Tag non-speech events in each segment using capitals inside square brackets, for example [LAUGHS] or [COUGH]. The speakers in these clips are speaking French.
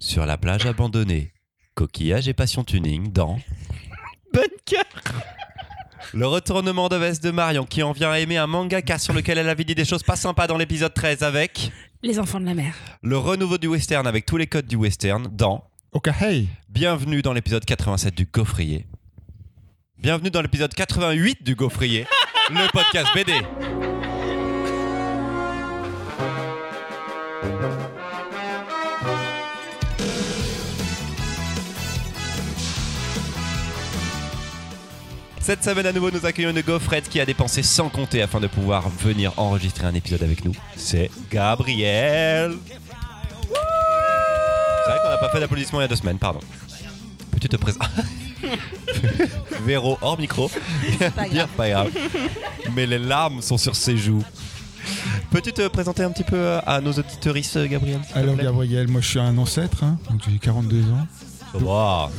sur la plage abandonnée, coquillage et passion tuning dans [LAUGHS] Bunker le retournement de veste de Marion qui en vient à aimer un mangaka sur lequel elle avait dit des choses pas sympas dans l'épisode 13 avec Les enfants de la mer. le renouveau du western avec tous les codes du western dans Ok, hey Bienvenue dans l'épisode 87 du Gaufrier. Bienvenue dans l'épisode 88 du Gaufrier, [LAUGHS] le podcast BD. Cette semaine à nouveau, nous accueillons une gaufrette qui a dépensé sans compter afin de pouvoir venir enregistrer un épisode avec nous. C'est Gabriel. C'est vrai qu'on n'a pas fait d'applaudissements il y a deux semaines, pardon. Peux-tu te présenter [LAUGHS] Véro hors micro. Bien, [LAUGHS] pas grave. Mais les larmes sont sur ses joues. Peux-tu te présenter un petit peu euh, à nos auditeuristes, Gabriel s'il te Alors plaît? Gabriel, moi je suis un ancêtre, hein, donc j'ai 42 ans. Wow.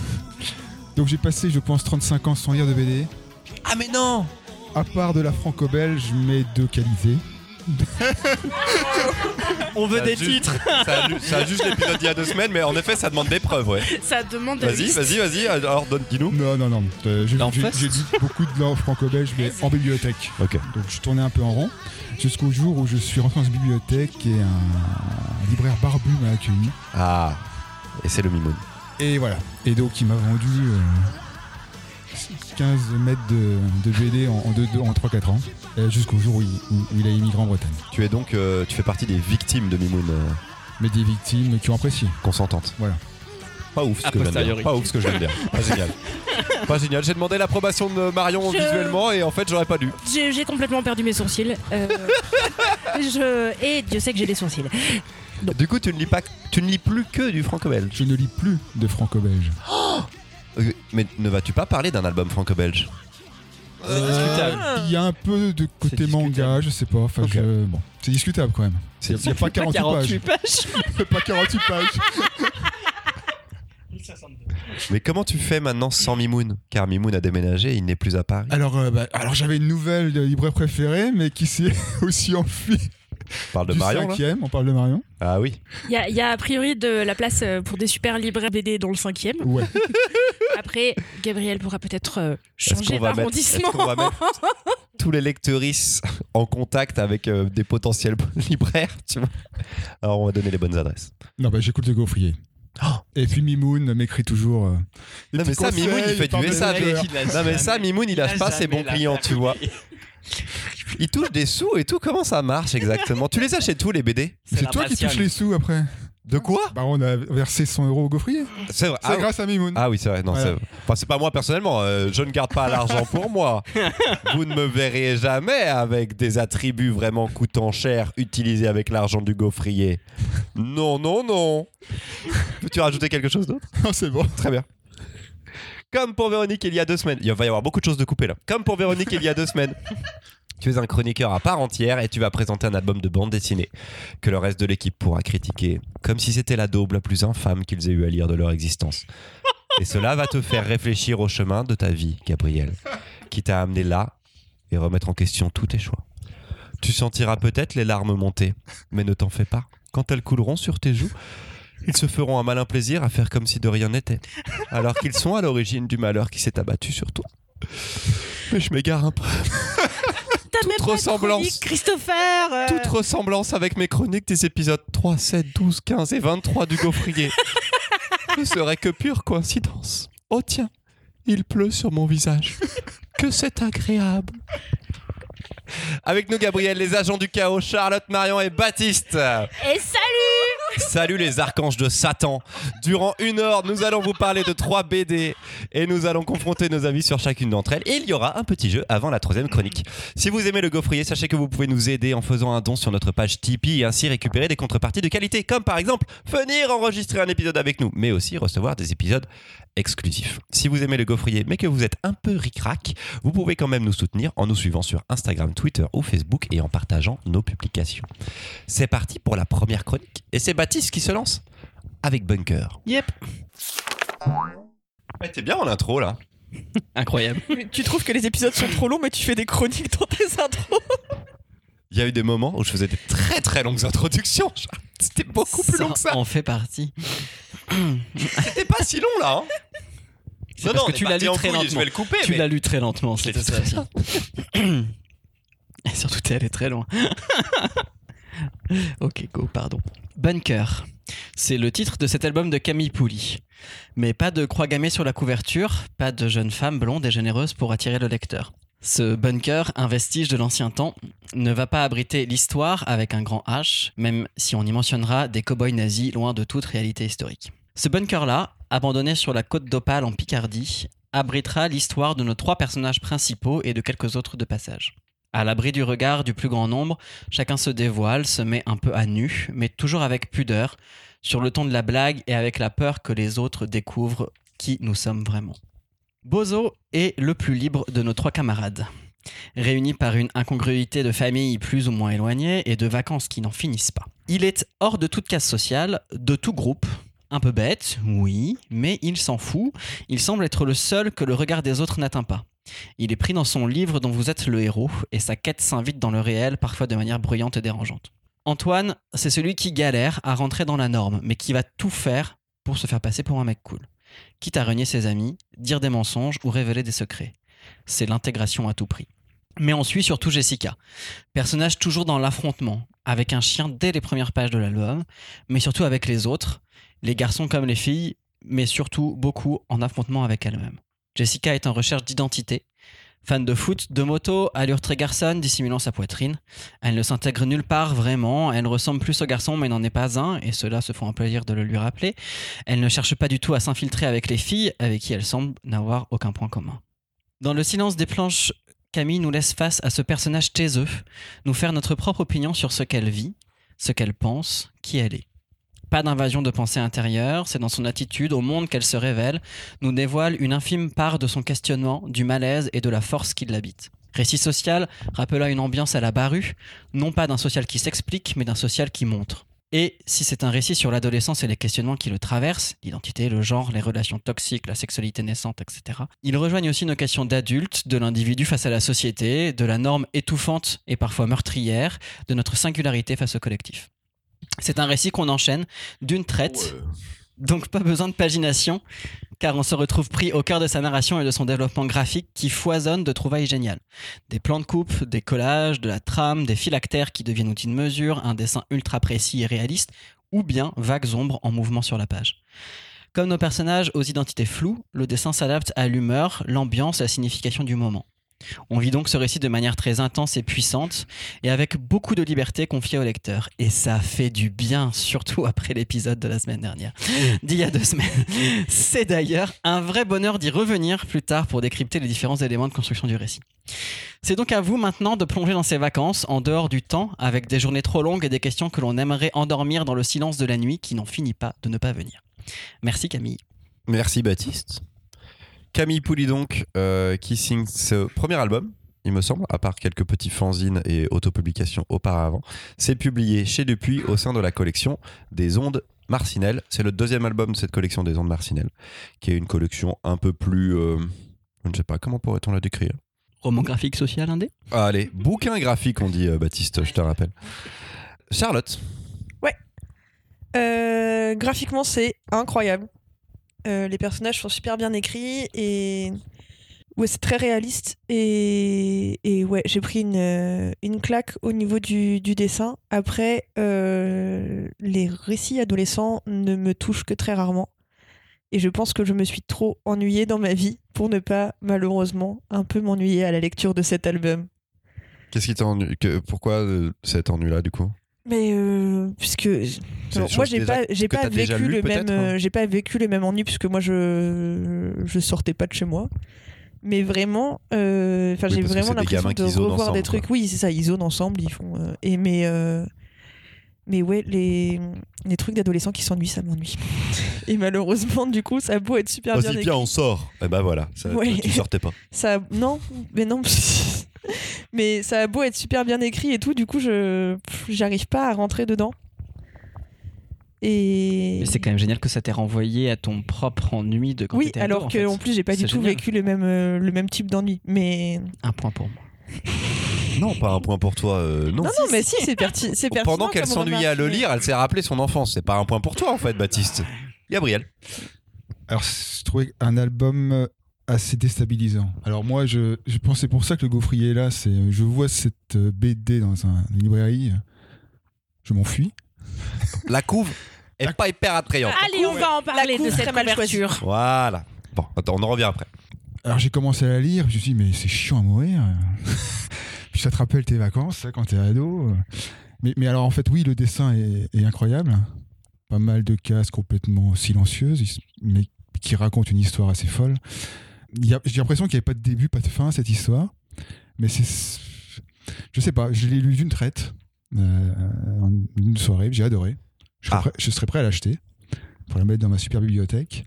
Donc j'ai passé je pense 35 ans sans lire de BD. Ah mais non À part de la franco-belge, mais de qualité. On veut Ça des juste- titres ça a, ça a juste l'épisode d'il y a deux semaines, mais en effet, ça demande des preuves, ouais. Ça demande de Vas-y, vas-y, vas-y. Alors, donne, dis-nous. Non, non, non. euh, j'ai j'ai- j'ai lu beaucoup de langue franco-belge, mais en bibliothèque. Ok. Donc je tournais un peu en rond, jusqu'au jour où je suis rentré dans une bibliothèque et un libraire barbu m'a accueilli. Ah. Et c'est le mimoun. Et voilà. Et donc il m'a vendu euh, 15 mètres de, de BD en, en, deux- deux- en 3-4 ans, euh, jusqu'au jour où il, où- où il a émigré en Bretagne. Tu es donc, euh, tu fais partie des victimes de mimoun euh, Mais des victimes qui ont apprécié. consentantes. Voilà. Pas ouf ce que je viens de dire. Pas ouf ce que je viens de dire. Pas génial. [LAUGHS] Pas génial. J'ai demandé l'approbation de Marion Je- visuellement et en fait j'aurais pas dû. J'ai j'ai complètement perdu mes sourcils. Euh, [LAUGHS] je... Et Dieu sait que j'ai des sourcils. Du coup, tu ne lis pas, tu ne lis plus que du franco-belge. Je ne lis plus de franco-belge. Euh, Mais ne vas-tu pas parler d'un album franco-belge C'est discutable. Il y a un peu de côté C'est manga, je sais pas. Enfin, Ok. je- bon, c'est discutable quand même. C'est- Il n'y a, pas 48 pages. pas 48 pages. [LAUGHS] Mais comment tu fais maintenant sans Mimoun? Car Mimoun a déménagé, il n'est plus à Paris. Alors, euh, bah, alors j'avais une nouvelle de libraire préférée, mais qui s'est [LAUGHS] aussi enfuie On parle de du Marion là cinquième. On parle de Marion. Ah oui. Il y a, y a a priori de la place euh, pour des super libraires BD dans le cinquième. Ouais. [LAUGHS] Après, Gabriel pourra peut-être euh, changer d'arrondissement. [LAUGHS] tous les lecteuristes en contact avec euh, des potentiels [LAUGHS] libraires, tu vois? Alors on va donner les bonnes adresses. Non, bah j'écoute le gaufrier. Oh. Et puis Mimoun m'écrit toujours. euh, Non, mais ça, Mimoun, il fait du SAV. Non mais ça, Mimoun, il lâche pas ses bons clients, tu vois. Il touche des sous et tout. Comment ça marche exactement? Tu les achètes tous les BD C'est toi qui touches les sous après. De quoi? Bah, on a versé 100 euros au gaufrier. C'est vrai. C'est Ah, grâce à Mimoun. Ah oui, c'est vrai. Non, Voilà. c'est enfin, c'est pas moi personnellement. euh, je ne garde pas l'argent pour moi. [LAUGHS] Vous ne me verrez jamais avec des attributs vraiment coûtant cher utilisés avec l'argent du gaufrier. Non, non, non. Peux-tu rajouter quelque chose d'autre? Non, c'est bon. Très bien. Comme pour Véronique il y a deux semaines. Il va y avoir beaucoup de choses de couper là. Comme pour Véronique il y a deux semaines. [LAUGHS] Tu es un chroniqueur à part entière et tu vas présenter un album de bande dessinée que le reste de l'équipe pourra critiquer comme si c'était la daube la plus infâme qu'ils aient eu à lire de leur existence. Et cela va te faire réfléchir au chemin de ta vie, Gabriel, qui t'a amené là et remettre en question tous tes choix. Tu sentiras peut-être les larmes monter, mais ne t'en fais pas. Quand elles couleront sur tes joues, ils se feront un malin plaisir à faire comme si de rien n'était, alors qu'ils sont à l'origine du malheur qui s'est abattu sur toi. Mais je m'égare un peu. [LAUGHS] T'as même pas ressemblance. Christopher euh. Toute ressemblance avec mes chroniques des épisodes 3, 7, 12, 15 et 23 du Gaufrier ne serait que pure coïncidence. Oh tiens, il pleut sur mon visage. Que c'est agréable. Avec nous, Gabriel, les agents du chaos, Charlotte, Marion et Baptiste. Et salut Salut les archanges de Satan. Durant une heure, nous allons vous parler de trois BD et nous allons confronter nos avis sur chacune d'entre elles. Et il y aura un petit jeu avant la troisième chronique. Si vous aimez le gaufrier, sachez que vous pouvez nous aider en faisant un don sur notre page Tipeee et ainsi récupérer des contreparties de qualité, comme par exemple venir enregistrer un épisode avec nous, mais aussi recevoir des épisodes exclusifs. Si vous aimez le gaufrier, mais que vous êtes un peu ric-rac, vous pouvez quand même nous soutenir en nous suivant sur Instagram, Twitter ou Facebook et en partageant nos publications. C'est parti pour la première chronique. Baptiste qui se lance avec Bunker. Yep. Ouais, T'es bien en intro là. [LAUGHS] Incroyable. Tu trouves que les épisodes sont trop longs, mais tu fais des chroniques dans tes intros Il y a eu des moments où je faisais des très très longues introductions. [LAUGHS] C'était beaucoup plus long que ça. en fait partie. [LAUGHS] C'était pas si long là. Hein C'est parce que tu l'as lu très Je lentement. vais le couper. Tu mais- l'as lu très lentement, Je c'était ça aussi. [CLEARS THROAT] Et surtout, t'es allé très loin. [LAUGHS] ok, go, pardon. Bunker. C'est le titre de cet album de Camille Pouli. Mais pas de croix gammée sur la couverture, pas de jeune femme blonde et généreuse pour attirer le lecteur. Ce bunker, un vestige de l'ancien temps, ne va pas abriter l'histoire avec un grand H, même si on y mentionnera des cow-boys nazis loin de toute réalité historique. Ce bunker-là, abandonné sur la côte d'Opale en Picardie, abritera l'histoire de nos trois personnages principaux et de quelques autres de passage. À l'abri du regard du plus grand nombre, chacun se dévoile, se met un peu à nu, mais toujours avec pudeur, sur le ton de la blague et avec la peur que les autres découvrent qui nous sommes vraiment. Bozo est le plus libre de nos trois camarades. Réunis par une incongruité de famille plus ou moins éloignée et de vacances qui n'en finissent pas. Il est hors de toute case sociale, de tout groupe, un peu bête, oui, mais il s'en fout, il semble être le seul que le regard des autres n'atteint pas. Il est pris dans son livre dont vous êtes le héros, et sa quête s'invite dans le réel, parfois de manière bruyante et dérangeante. Antoine, c'est celui qui galère à rentrer dans la norme, mais qui va tout faire pour se faire passer pour un mec cool. Quitte à renier ses amis, dire des mensonges ou révéler des secrets. C'est l'intégration à tout prix. Mais on suit surtout Jessica, personnage toujours dans l'affrontement, avec un chien dès les premières pages de l'album, mais surtout avec les autres, les garçons comme les filles, mais surtout beaucoup en affrontement avec elle-même. Jessica est en recherche d'identité. Fan de foot, de moto, allure très garçonne, dissimulant sa poitrine. Elle ne s'intègre nulle part vraiment, elle ressemble plus au garçon mais n'en est pas un, et cela se font un plaisir de le lui rappeler. Elle ne cherche pas du tout à s'infiltrer avec les filles, avec qui elle semble n'avoir aucun point commun. Dans le silence des planches, Camille nous laisse face à ce personnage taiseux, nous faire notre propre opinion sur ce qu'elle vit, ce qu'elle pense, qui elle est. Pas d'invasion de pensée intérieure, c'est dans son attitude au monde qu'elle se révèle, nous dévoile une infime part de son questionnement, du malaise et de la force qui l'habite. Récit social rappela une ambiance à la barue, non pas d'un social qui s'explique, mais d'un social qui montre. Et si c'est un récit sur l'adolescence et les questionnements qui le traversent, l'identité, le genre, les relations toxiques, la sexualité naissante, etc., ils rejoignent aussi nos questions d'adultes, de l'individu face à la société, de la norme étouffante et parfois meurtrière, de notre singularité face au collectif. C'est un récit qu'on enchaîne d'une traite, donc pas besoin de pagination, car on se retrouve pris au cœur de sa narration et de son développement graphique qui foisonne de trouvailles géniales. Des plans de coupe, des collages, de la trame, des phylactères qui deviennent outils de mesure, un dessin ultra précis et réaliste, ou bien vagues ombres en mouvement sur la page. Comme nos personnages aux identités floues, le dessin s'adapte à l'humeur, l'ambiance et la signification du moment. On vit donc ce récit de manière très intense et puissante, et avec beaucoup de liberté confiée au lecteur. Et ça fait du bien, surtout après l'épisode de la semaine dernière, d'il y a deux semaines. C'est d'ailleurs un vrai bonheur d'y revenir plus tard pour décrypter les différents éléments de construction du récit. C'est donc à vous maintenant de plonger dans ces vacances, en dehors du temps, avec des journées trop longues et des questions que l'on aimerait endormir dans le silence de la nuit qui n'en finit pas de ne pas venir. Merci Camille. Merci Baptiste. Camille Pouli donc, euh, qui signe ce premier album, il me semble, à part quelques petits fanzines et autopublications auparavant. C'est publié chez Dupuis au sein de la collection des Ondes Marcinelle. C'est le deuxième album de cette collection des Ondes Marcinelle, qui est une collection un peu plus... euh, je ne sais pas, comment pourrait-on la décrire? Roman graphique social indé? Ah, Allez, bouquin graphique on dit euh, Baptiste, je te rappelle. Charlotte, Euh, graphiquement, c'est incroyable. Euh, les personnages sont super bien écrits et ouais, c'est très réaliste. Et, et ouais, j'ai pris une, euh, une claque au niveau du, du dessin. Après, euh, les récits adolescents ne me touchent que très rarement. Et je pense que je me suis trop ennuyée dans ma vie pour ne pas, malheureusement, un peu m'ennuyer à la lecture de cet album. qu'est-ce qui t'a ennuie que- Pourquoi cet ennui-là du coup? Mais euh, puisque Alors, moi j'ai pas j'ai pas vécu lu, le même hein euh, j'ai pas vécu le même ennui puisque moi je je sortais pas de chez moi. Mais vraiment, euh, enfin Oui, j'ai vraiment l'impression de revoir des trucs. quoi. Oui, c'est ça, ils zonent ensemble, ils font. et mais mais ouais, les les trucs d'adolescents qui s'ennuient, ça m'ennuie. et malheureusement, du coup, ça a beau être super bien Vas-y, écrit. viens, on sort. Et ben voilà, ça, Ouais. tu, tu sortais pas. [LAUGHS] Ça non, mais non. [LAUGHS] mais ça a beau être super bien écrit et tout, du coup, je j'arrive pas à rentrer dedans. Et Mais c'est quand même génial que ça t'ait renvoyé à ton propre ennui de quand oui, alors en que fait. en plus j'ai pas du tout génial. vécu le même euh, le même type d'ennui. Mais Un point pour moi. [LAUGHS] Non, pas un point pour toi. euh, non. non non, mais si c'est perti- c'est pertinent. Pendant qu'elle comme s'ennuyait à le remarque, lire, elle s'est rappelé son enfance. C'est pas un point pour toi en fait, Baptiste. Gabriel. Alors, je trouvais un album euh, assez déstabilisant. Alors moi, je, je pense c'est pour ça que le gaufrier est là. C'est, euh, je vois cette euh, BD dans un- une librairie, je m'enfuis. La couve est pas hyper attrayante. Allez, on va en parler couve de cette très mal choisie. couverture. Voilà. Bon, attends, on en revient après. Alors j'ai commencé à la lire, je me suis dit mais c'est chiant à mourir. Puis ça te rappelle tes vacances, ça, quand t'es ado. Mais, mais alors en fait oui, le dessin est, est incroyable. Pas mal de cases complètement silencieuses, mais qui racontent une histoire assez folle. J'ai l'impression qu'il n'y avait pas de début, pas de fin à cette histoire. Mais c'est... Je sais pas, je l'ai lu d'une traite, euh, une soirée, j'ai adoré. Je serais, Ah. prêt, je serais prêt à l'acheter pour la mettre dans ma super bibliothèque.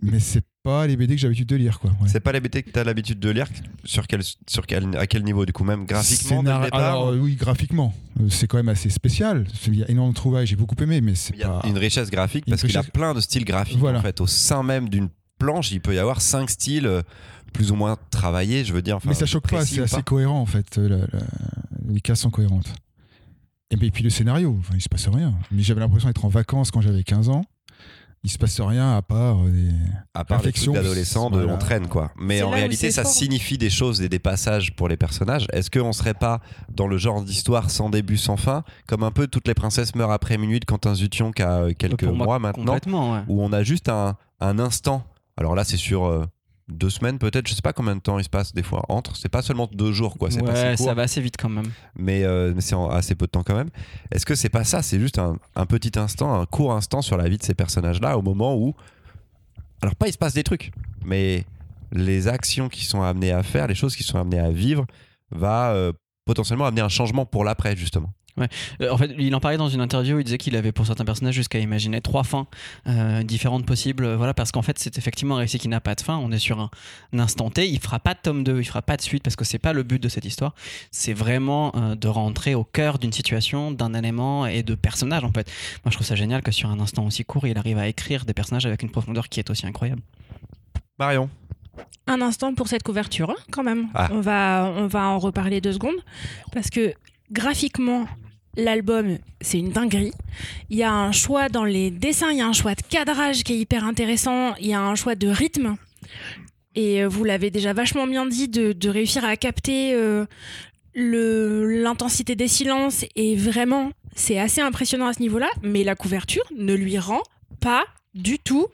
Mais c'est pas les BD que j'ai l'habitude de lire, quoi. Ouais. C'est pas les BD que tu as l'habitude de lire sur quel, sur quel, à quel niveau du coup même graphiquement Scénar- départ Alors, euh, oui, graphiquement. Euh, C'est quand même assez spécial. Il y a énormément de trouvailles, j'ai beaucoup aimé, mais c'est pas. une richesse graphique parce qu'il a richesse- plein de styles graphiques Voilà. en fait au sein même d'une planche il peut y avoir cinq styles euh, plus ou moins travaillés je veux dire enfin, mais ça choque pas, c'est assez cohérent en fait. la- la- Les cases sont cohérentes. Et puis, puis le scénario, enfin, il se passe rien. Mais j'avais l'impression d'être en vacances quand j'avais 15 ans. Il se passe rien à part euh, des. à part les trucs d'adolescents voilà. on traîne quoi mais en réalité ça fort. signifie des choses et des passages pour les personnages est-ce qu'on serait pas dans le genre d'histoire sans début sans fin comme un peu toutes les princesses meurent après minuit de Quentin Zution qui a euh, quelques moi, mois maintenant Complètement, ouais. où on a juste un, un instant. Alors là, c'est sur euh, deux semaines peut-être, je sais pas combien de temps il se passe des fois entre. C'est pas seulement deux jours, quoi. C'est Ouais, ça va assez vite quand même. mais, euh, mais c'est en assez peu de temps quand même. Est-ce que c'est pas ça C'est juste un, un petit instant, un court instant sur la vie de ces personnages-là, au moment où, alors pas il se passe des trucs, mais les actions qui sont amenées à faire, les choses qui sont amenées à vivre, va euh, potentiellement amener un changement pour l'après justement. Euh, En fait, il en parlait dans une interview, il disait qu'il avait pour certains personnages jusqu'à imaginer trois fins euh, différentes possibles. euh, Voilà, parce qu'en fait, c'est effectivement un récit qui n'a pas de fin. On est sur un, un instant T. Il fera pas de tome 2, il fera pas de suite parce que c'est pas le but de cette histoire. C'est vraiment euh, de rentrer au cœur d'une situation, d'un élément et de personnages en fait. Moi, je trouve ça génial que sur un instant aussi court, il arrive à écrire des personnages avec une profondeur qui est aussi incroyable. Marion, Un instant pour cette couverture, hein, quand même. Ah. On, va, on va en reparler deux secondes. Parce que graphiquement, l'album, c'est une dinguerie. Il y a un choix dans les dessins, il y a un choix de cadrage qui est hyper intéressant, il y a un choix de rythme. Et euh, vous l'avez déjà vachement bien dit, de, réussir à capter euh, l'intensité des silences. Et vraiment, c'est assez impressionnant à ce niveau-là. Mais la couverture ne lui rend pas du tout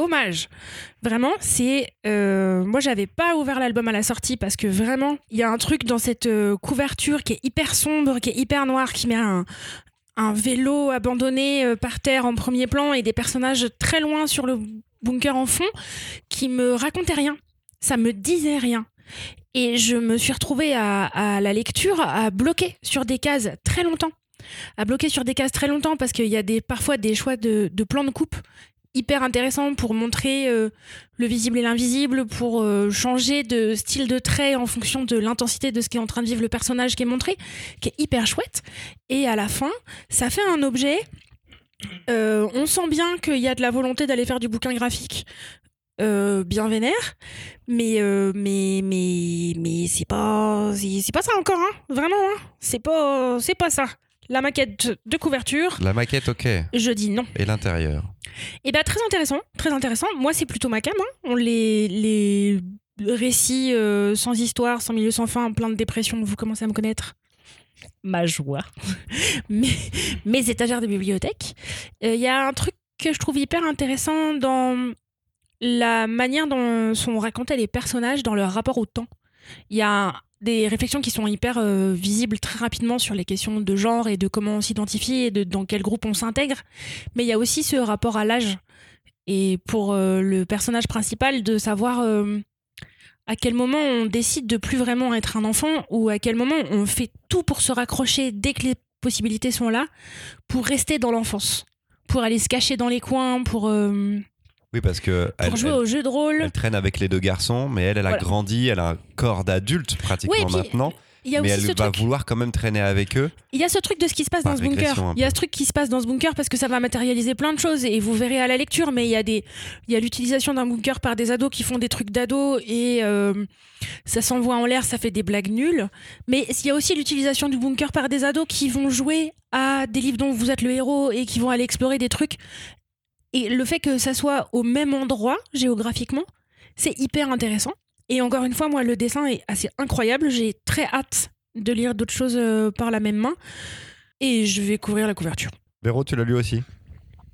hommage. Vraiment, c'est. euh, moi, j'avais pas ouvert l'album à la sortie parce que vraiment, il y a un truc dans cette euh, couverture qui est hyper sombre, qui est hyper noire, qui met un, vélo abandonné euh, par terre en premier plan et des personnages très loin sur le bunker en fond qui me racontaient rien. Ça me disait rien. Et je me suis retrouvée à, à la lecture à bloquer sur des cases très longtemps. À bloquer sur des cases très longtemps parce qu'il y a des, parfois des choix de, de plans de coupe hyper intéressants pour montrer euh, le visible et l'invisible, pour euh, changer de style de trait en fonction de l'intensité de ce qu'est en train de vivre le personnage qui est montré, qui est hyper chouette. Et à la fin, ça fait un objet. euh, on sent bien qu'il y a de la volonté d'aller faire du bouquin graphique bien vénère, mais mais mais mais c'est pas c'est pas ça encore, hein, vraiment, hein. c'est pas c'est pas ça. La maquette de couverture, la maquette, ok. je dis non. Et l'intérieur Et bien, très intéressant, très intéressant. Moi, c'est plutôt ma cam. hein. On les, les récits euh, sans histoire, sans milieu, sans fin, plein de dépression, vous commencez à me connaître. Ma joie. [LAUGHS] mes, mes étagères de bibliothèque. Euh, Il y a un truc que je trouve hyper intéressant dans la manière dont sont racontés les personnages dans leur rapport au temps. Il y a des réflexions qui sont hyper euh, visibles très rapidement sur les questions de genre et de comment on s'identifie et de dans quel groupe on s'intègre. Mais il y a aussi ce rapport à l'âge. Et pour euh, le personnage principal, de savoir euh, à quel moment on décide de plus vraiment être un enfant ou à quel moment on fait tout pour se raccrocher dès que les possibilités sont là pour rester dans l'enfance. Pour aller se cacher dans les coins, pour, Oui, parce que pour elle, jouer elle- au jeu de rôle. elle traîne avec les deux garçons, mais elle, elle a Voilà. grandi, elle a un corps d'adulte pratiquement Oui, et puis, maintenant, Il y a mais aussi elle ce va truc. vouloir quand même traîner avec eux. Il y a ce truc de ce qui se passe Par dans ce bunker. un Il y a ce truc qui se passe dans ce bunker parce que ça va matérialiser plein de choses et vous verrez à la lecture. Mais il y a des, il y a l'utilisation d'un bunker par des ados qui font des trucs d'ados et euh, ça s'envoie en l'air, ça fait des blagues nulles. Mais il y a aussi l'utilisation du bunker par des ados qui vont jouer à des livres dont vous êtes le héros et qui vont aller explorer des trucs Et le fait que ça soit au même endroit géographiquement, c'est hyper intéressant. Et encore une fois, moi, le dessin est assez incroyable. J'ai très hâte de lire d'autres choses euh, par la même main. Et je vais couvrir la couverture. Véro, tu l'as lu aussi?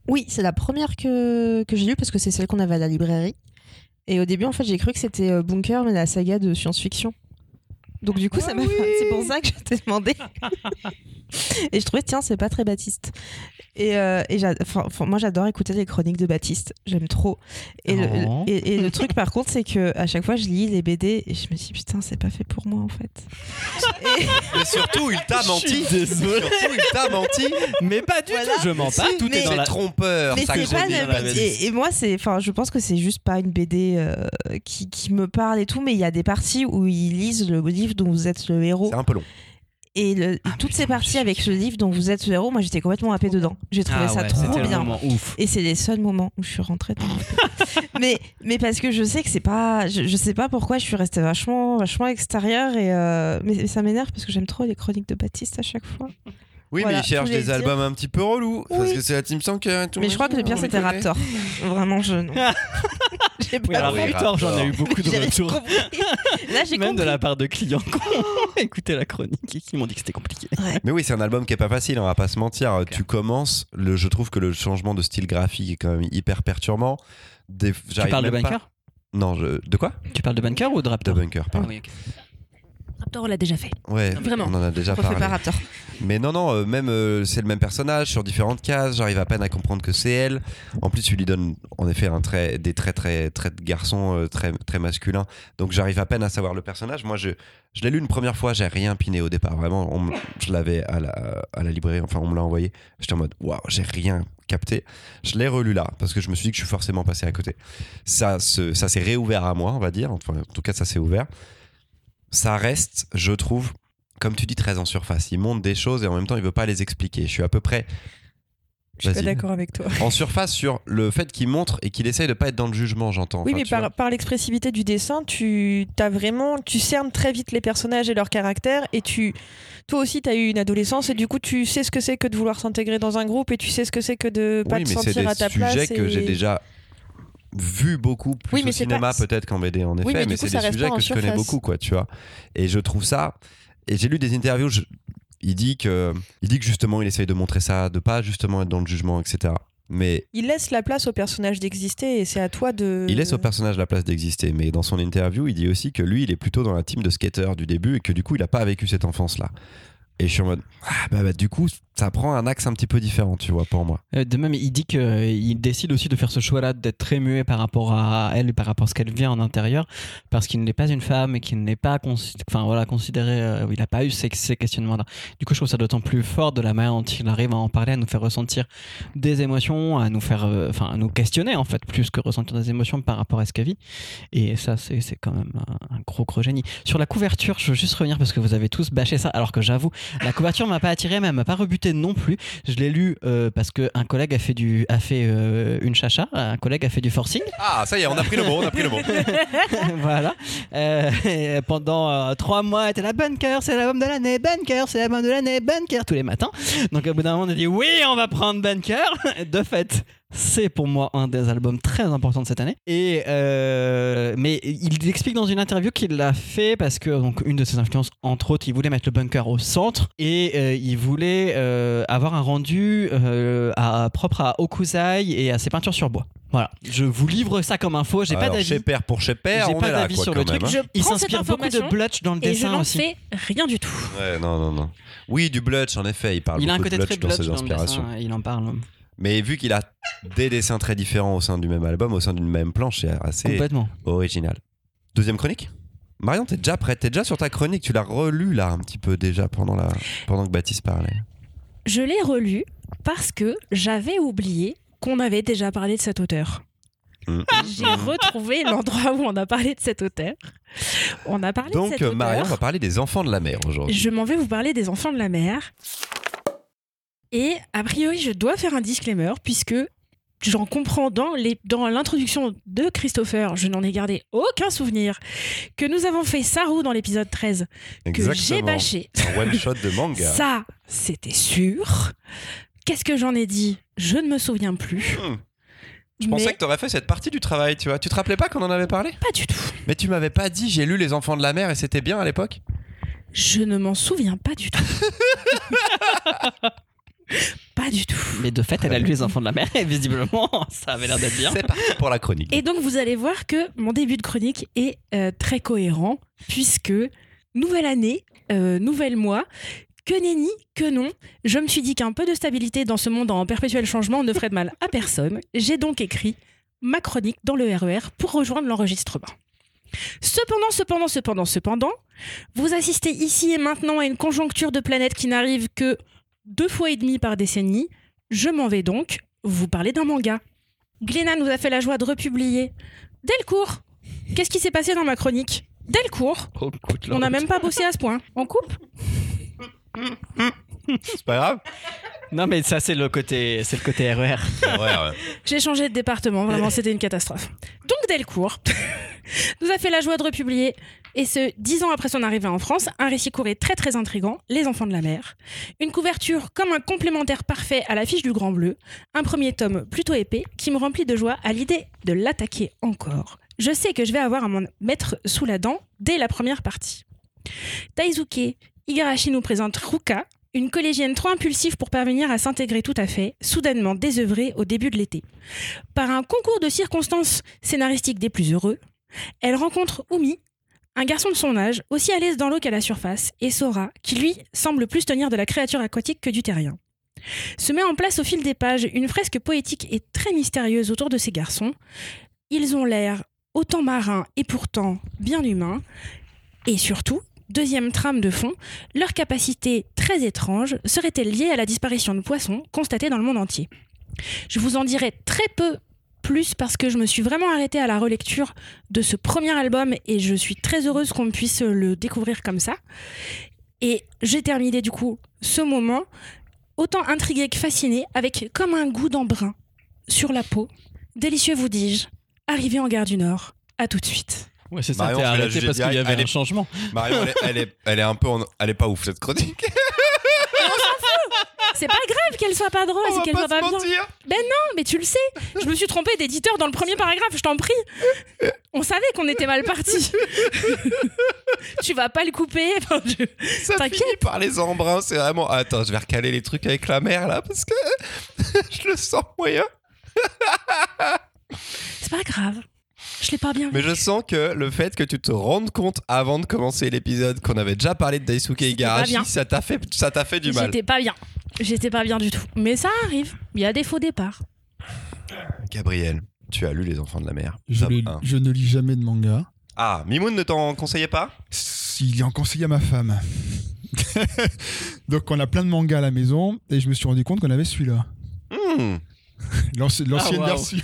Oui, c'est la première que, que j'ai lue parce que c'est celle qu'on avait à la librairie. Et au début, en fait, j'ai cru que c'était euh, Bunker, mais la saga de science-fiction. Donc du coup, ça m'a c'est [LAUGHS] pour ça que je t'ai demandé. [LAUGHS] [LAUGHS] et je trouvais, tiens, c'est pas très Baptiste. Et, euh, et moi, j'adore écouter les chroniques de Baptiste. J'aime trop. Et, le, Oh. et, et le truc, par contre, c'est que à chaque fois, je lis les BD et je me dis, putain, c'est pas fait pour moi, en fait. Et- [LAUGHS] Mais surtout, il t'a menti. Je suis désolé. Surtout, il t'a menti. Mais pas du Voilà. tout, je mens pas. Tout mais- est dans la. trompeur. mais ça pas la et moi c'est enfin je pense que c'est juste pas une BD euh, qui, qui me parle et tout mais il y a des parties où ils lisent le livre dont vous êtes le héros C'est un peu long. Et le- et Ah, toutes putain, ces parties avec le livre dont vous êtes le héros moi j'étais complètement happée dedans j'ai trouvé Ah ça ouais, trop bien moment ouf. et c'est les seuls moments où je suis rentrée dans [LAUGHS] mais mais parce que je sais que c'est pas je, je sais pas pourquoi je suis restée vachement vachement extérieure et euh, mais, mais ça m'énerve parce que j'aime trop les chroniques de Baptiste à chaque fois Oui, Voilà, mais il cherche je voulais des dire. albums un petit peu relous. Parce que c'est la Team Sanker et tout. mais je crois que le pire c'était. Raptor [LAUGHS] vraiment je non. [LAUGHS] j'ai pas alors oui. Raptor, j'en ai eu beaucoup de retours. compris. là j'ai Même compris de la part de clients qui ont [LAUGHS] écouté la chronique et qui m'ont dit que c'était compliqué. Mais oui, c'est un album qui est pas facile, on va pas se mentir. Tu commences, le, je trouve que le changement de style graphique est quand même hyper perturbant. Des, Tu parles de pas- Bunker? Non, je- de quoi? Tu parles de Bunker ou de De Raptor Bunker, Ah pardon. oui, ok. Raptor, on l'a déjà fait. Ouais, Vraiment. on en a déjà refais parlé. pas Raptor Mais non, non, euh, même euh, c'est le même personnage sur différentes cases. J'arrive à peine à comprendre que c'est elle. En plus, tu lui donnes en effet un trait, des traits très, très de garçon, euh, très, très masculin. Donc j'arrive à peine à savoir le personnage. Moi, je, je l'ai lu une première fois, j'ai rien piné au départ. Vraiment, on me- je l'avais à la, à la librairie, enfin, on me l'a envoyé. J'étais en mode, waouh, j'ai rien capté. Je l'ai relu là parce que je me suis dit que je suis forcément passé à côté. Ça, se- ça s'est réouvert à moi, on va dire. Enfin, en tout cas, ça s'est ouvert. Ça reste, je trouve, comme tu dis, très en surface. Il montre des choses et en même temps, il veut pas les expliquer. Je suis à peu près je suis d'accord avec toi en surface sur le fait qu'il montre et qu'il essaye de pas être dans le jugement, j'entends. Oui, Enfin, mais par, l'expressivité du dessin, tu as vraiment, tu cernes très vite les personnages et leur caractère, et tu, toi aussi, tu as eu une adolescence, et du coup, tu sais ce que c'est que de vouloir s'intégrer dans un groupe, et tu sais ce que c'est que de pas oui, te mais c'est sentir des à ta place. sujets que et- j'ai déjà vu beaucoup plus Oui, mais au cinéma pas- peut-être qu'en BD en effet, mais c'est des sujets que je connais beaucoup, quoi, tu vois. Et je trouve ça. Et j'ai lu des interviews. je- Il dit que, il dit que justement, il essaye de montrer ça, de pas justement être dans le jugement, etc. Mais Il laisse la place au personnage d'exister, et c'est à toi de. Il laisse au personnage la place d'exister, mais dans son interview, il dit aussi que lui, il est plutôt dans la team de skater du début et que du coup, il n'a pas vécu cette enfance-là. Et je suis en mode, ah, bah, bah, du coup, ça prend un axe un petit peu différent, tu vois, pour moi. Euh, De même, il dit qu'il décide aussi de faire ce choix-là, d'être très muet par rapport à elle et par rapport à ce qu'elle vient en intérieur, parce qu'il n'est pas une femme et qu'il n'est pas enfin, voilà, considéré, euh, il n'a pas eu ces, ces questionnements-là. Du coup, je trouve ça d'autant plus fort de la manière dont il arrive à en parler, à nous faire ressentir des émotions, à nous faire, euh, enfin, nous questionner en fait, plus que ressentir des émotions par rapport à ce qu'elle vit. Et ça, c'est quand même un, un gros gros génie. Sur la couverture, je veux juste revenir parce que vous avez tous bâché ça, alors que j'avoue, la couverture m'a pas attiré, mais elle m'a pas rebuté non plus. Je l'ai lu euh, parce que un collègue a fait du, a fait euh, une chacha, un collègue a fait du forcing. Ah, ça y est, on a pris le mot, on a pris le mot. [LAUGHS] voilà. Euh, et pendant trois mois, était la Bunker, c'est l'album de l'année, Bunker, c'est l'album de l'année, Bunker, tous les matins. Donc au bout d'un moment, on a dit oui, on va prendre Bunker. [LAUGHS] De fait, c'est pour moi un des albums très importants de cette année. Et euh, mais il explique dans une interview qu'il l'a fait parce que donc une de ses influences, entre autres, il voulait mettre le bunker au centre et euh, il voulait euh, avoir un rendu euh, à- propre à Okuzai et à ses peintures sur bois. Voilà, je vous livre ça comme info. J'ai pas d'avis. chez père pour chez père, J'ai on pas est là, d'avis quoi, sur quand le même, truc. hein. Je Il s'inspire beaucoup de Blutch dans le Et je dessin n'en aussi. fais rien du tout. Ouais, non, non, non. Oui, du Blutch, en effet, il parle Il a un beaucoup côté de très Blutch dans Blutch ses dans le inspirations. dessin, il en parle Mais vu qu'il a des dessins très différents au sein du même album, au sein d'une même planche, c'est assez complètement. original. Deuxième chronique? Marion, t'es déjà prête T'es déjà sur ta chronique Tu l'as relue là un petit peu déjà pendant, la... pendant que Baptiste parlait. Je l'ai relu parce que j'avais oublié qu'on avait déjà parlé de cet auteur. Mm. J'ai retrouvé l'endroit où on a parlé de cet auteur. On a parlé de Donc cet euh, auteur. Marion va parler des enfants de la mer aujourd'hui. Je m'en vais vous parler des enfants de la mer. Et a priori, je dois faire un disclaimer puisque j'en comprends dans les- dans l'introduction de Christopher, je n'en ai gardé aucun souvenir, que nous avons fait Saru dans l'épisode 13, que j'ai bâché. Un one shot de manga. [LAUGHS] Ça, c'était sûr. Qu'est-ce que j'en ai dit? Je ne me souviens plus. Hmm. Je pensais que t'aurais fait cette partie du travail, tu vois. Tu te rappelais pas qu'on en avait parlé? Pas du tout. Mais tu m'avais pas dit, j'ai lu Les Enfants de la Mer et c'était bien à l'époque? Je ne m'en souviens pas du tout. [LAUGHS] pas du tout. Mais de fait, elle a lu Les Enfants de la Mer et visiblement, ça avait l'air d'être bien. C'est parti pour la chronique. Et donc vous allez voir que mon début de chronique est euh, très cohérent puisque nouvelle année, euh, nouvel mois, que nenni, que non, je me suis dit qu'un peu de stabilité dans ce monde en perpétuel changement ne ferait de mal à personne. J'ai donc écrit ma chronique dans le RER pour rejoindre l'enregistrement. Cependant, cependant, cependant, cependant, vous assistez ici et maintenant à une conjoncture de planètes qui n'arrive que deux fois et demi par décennie. Je m'en vais donc vous parler d'un manga. Glénat nous a fait la joie de republier Delcourt. Qu'est-ce qui s'est passé dans ma chronique? Delcourt. Oh, On n'a même pas bossé à ce point. On coupe? C'est pas grave Non, mais ça, c'est le côté, c'est le côté RER. Ouais. J'ai changé de département, vraiment, c'était une catastrophe. Donc Delcourt [LAUGHS] nous a fait la joie de republier, et ce, dix ans après son arrivée en France, un récit court très très intrigant, Les Enfants de la Mer. Une couverture comme un complémentaire parfait à l'affiche du Grand Bleu, un premier tome plutôt épais qui me remplit de joie à l'idée de l'attaquer encore. Je sais que je vais avoir à m'en mettre sous la dent dès la première partie. Daisuke Igarashi nous présente Ruka, une collégienne trop impulsive pour parvenir à s'intégrer tout à fait, soudainement désœuvrée au début de l'été. Par un concours de circonstances scénaristiques des plus heureux, elle rencontre Umi, un garçon de son âge, aussi à l'aise dans l'eau qu'à la surface, et Sora, qui lui semble plus tenir de la créature aquatique que du terrien. Se met en place au fil des pages une fresque poétique et très mystérieuse autour de ces garçons. Ils ont l'air autant marins et pourtant bien humains. Et surtout, deuxième trame de fond, leur capacité très étrange serait-elle liée à la disparition de poissons constatée dans le monde entier? Je vous en dirai très peu plus parce que je me suis vraiment arrêtée à la relecture de ce premier album et je suis très heureuse qu'on puisse le découvrir comme ça. Et j'ai terminé du coup ce moment autant intriguée que fascinée avec comme un goût d'embrun sur la peau. Délicieux vous dis-je. Arrivé en gare du Nord. À tout de suite. Ouais, c'est ça, Marion, t'es arrêté parce qu'il y avait Elle un est- changement. Marion, elle est, elle est, elle est un peu. en- Elle est pas ouf cette chronique. [LAUGHS] C'est pas grave qu'elle soit pas drôle, va qu'elle soit pas bien. mentir. Non, mais tu le sais, je me suis trompée d'éditeur dans le premier paragraphe, je t'en prie. On savait qu'on était mal parti. [LAUGHS] tu vas pas le couper. enfin, je- Ça finit par les embruns. C'est vraiment. Attends, je vais recaler les trucs avec la mère là parce que [LAUGHS] je le sens moyen. C'est pas grave. Je l'ai pas bien vu. Mais je sens que le fait que tu te rendes compte avant de commencer l'épisode qu'on avait déjà parlé de Daisuke Igarashi, ça t'a fait, ça t'a fait du mal. J'étais pas bien. J'étais pas bien du tout. Mais ça arrive. Il y a des faux départs. Gabriel, tu as lu Les Enfants de la Mer. Je, Tome les- 1. je ne lis jamais de manga. Ah, Mimoun ne t'en conseillait pas? Il en conseille à ma femme. [LAUGHS] Donc on a plein de mangas à la maison et je me suis rendu compte qu'on avait celui-là. Hmm. [LAUGHS] L'ancien- L'ancienne version.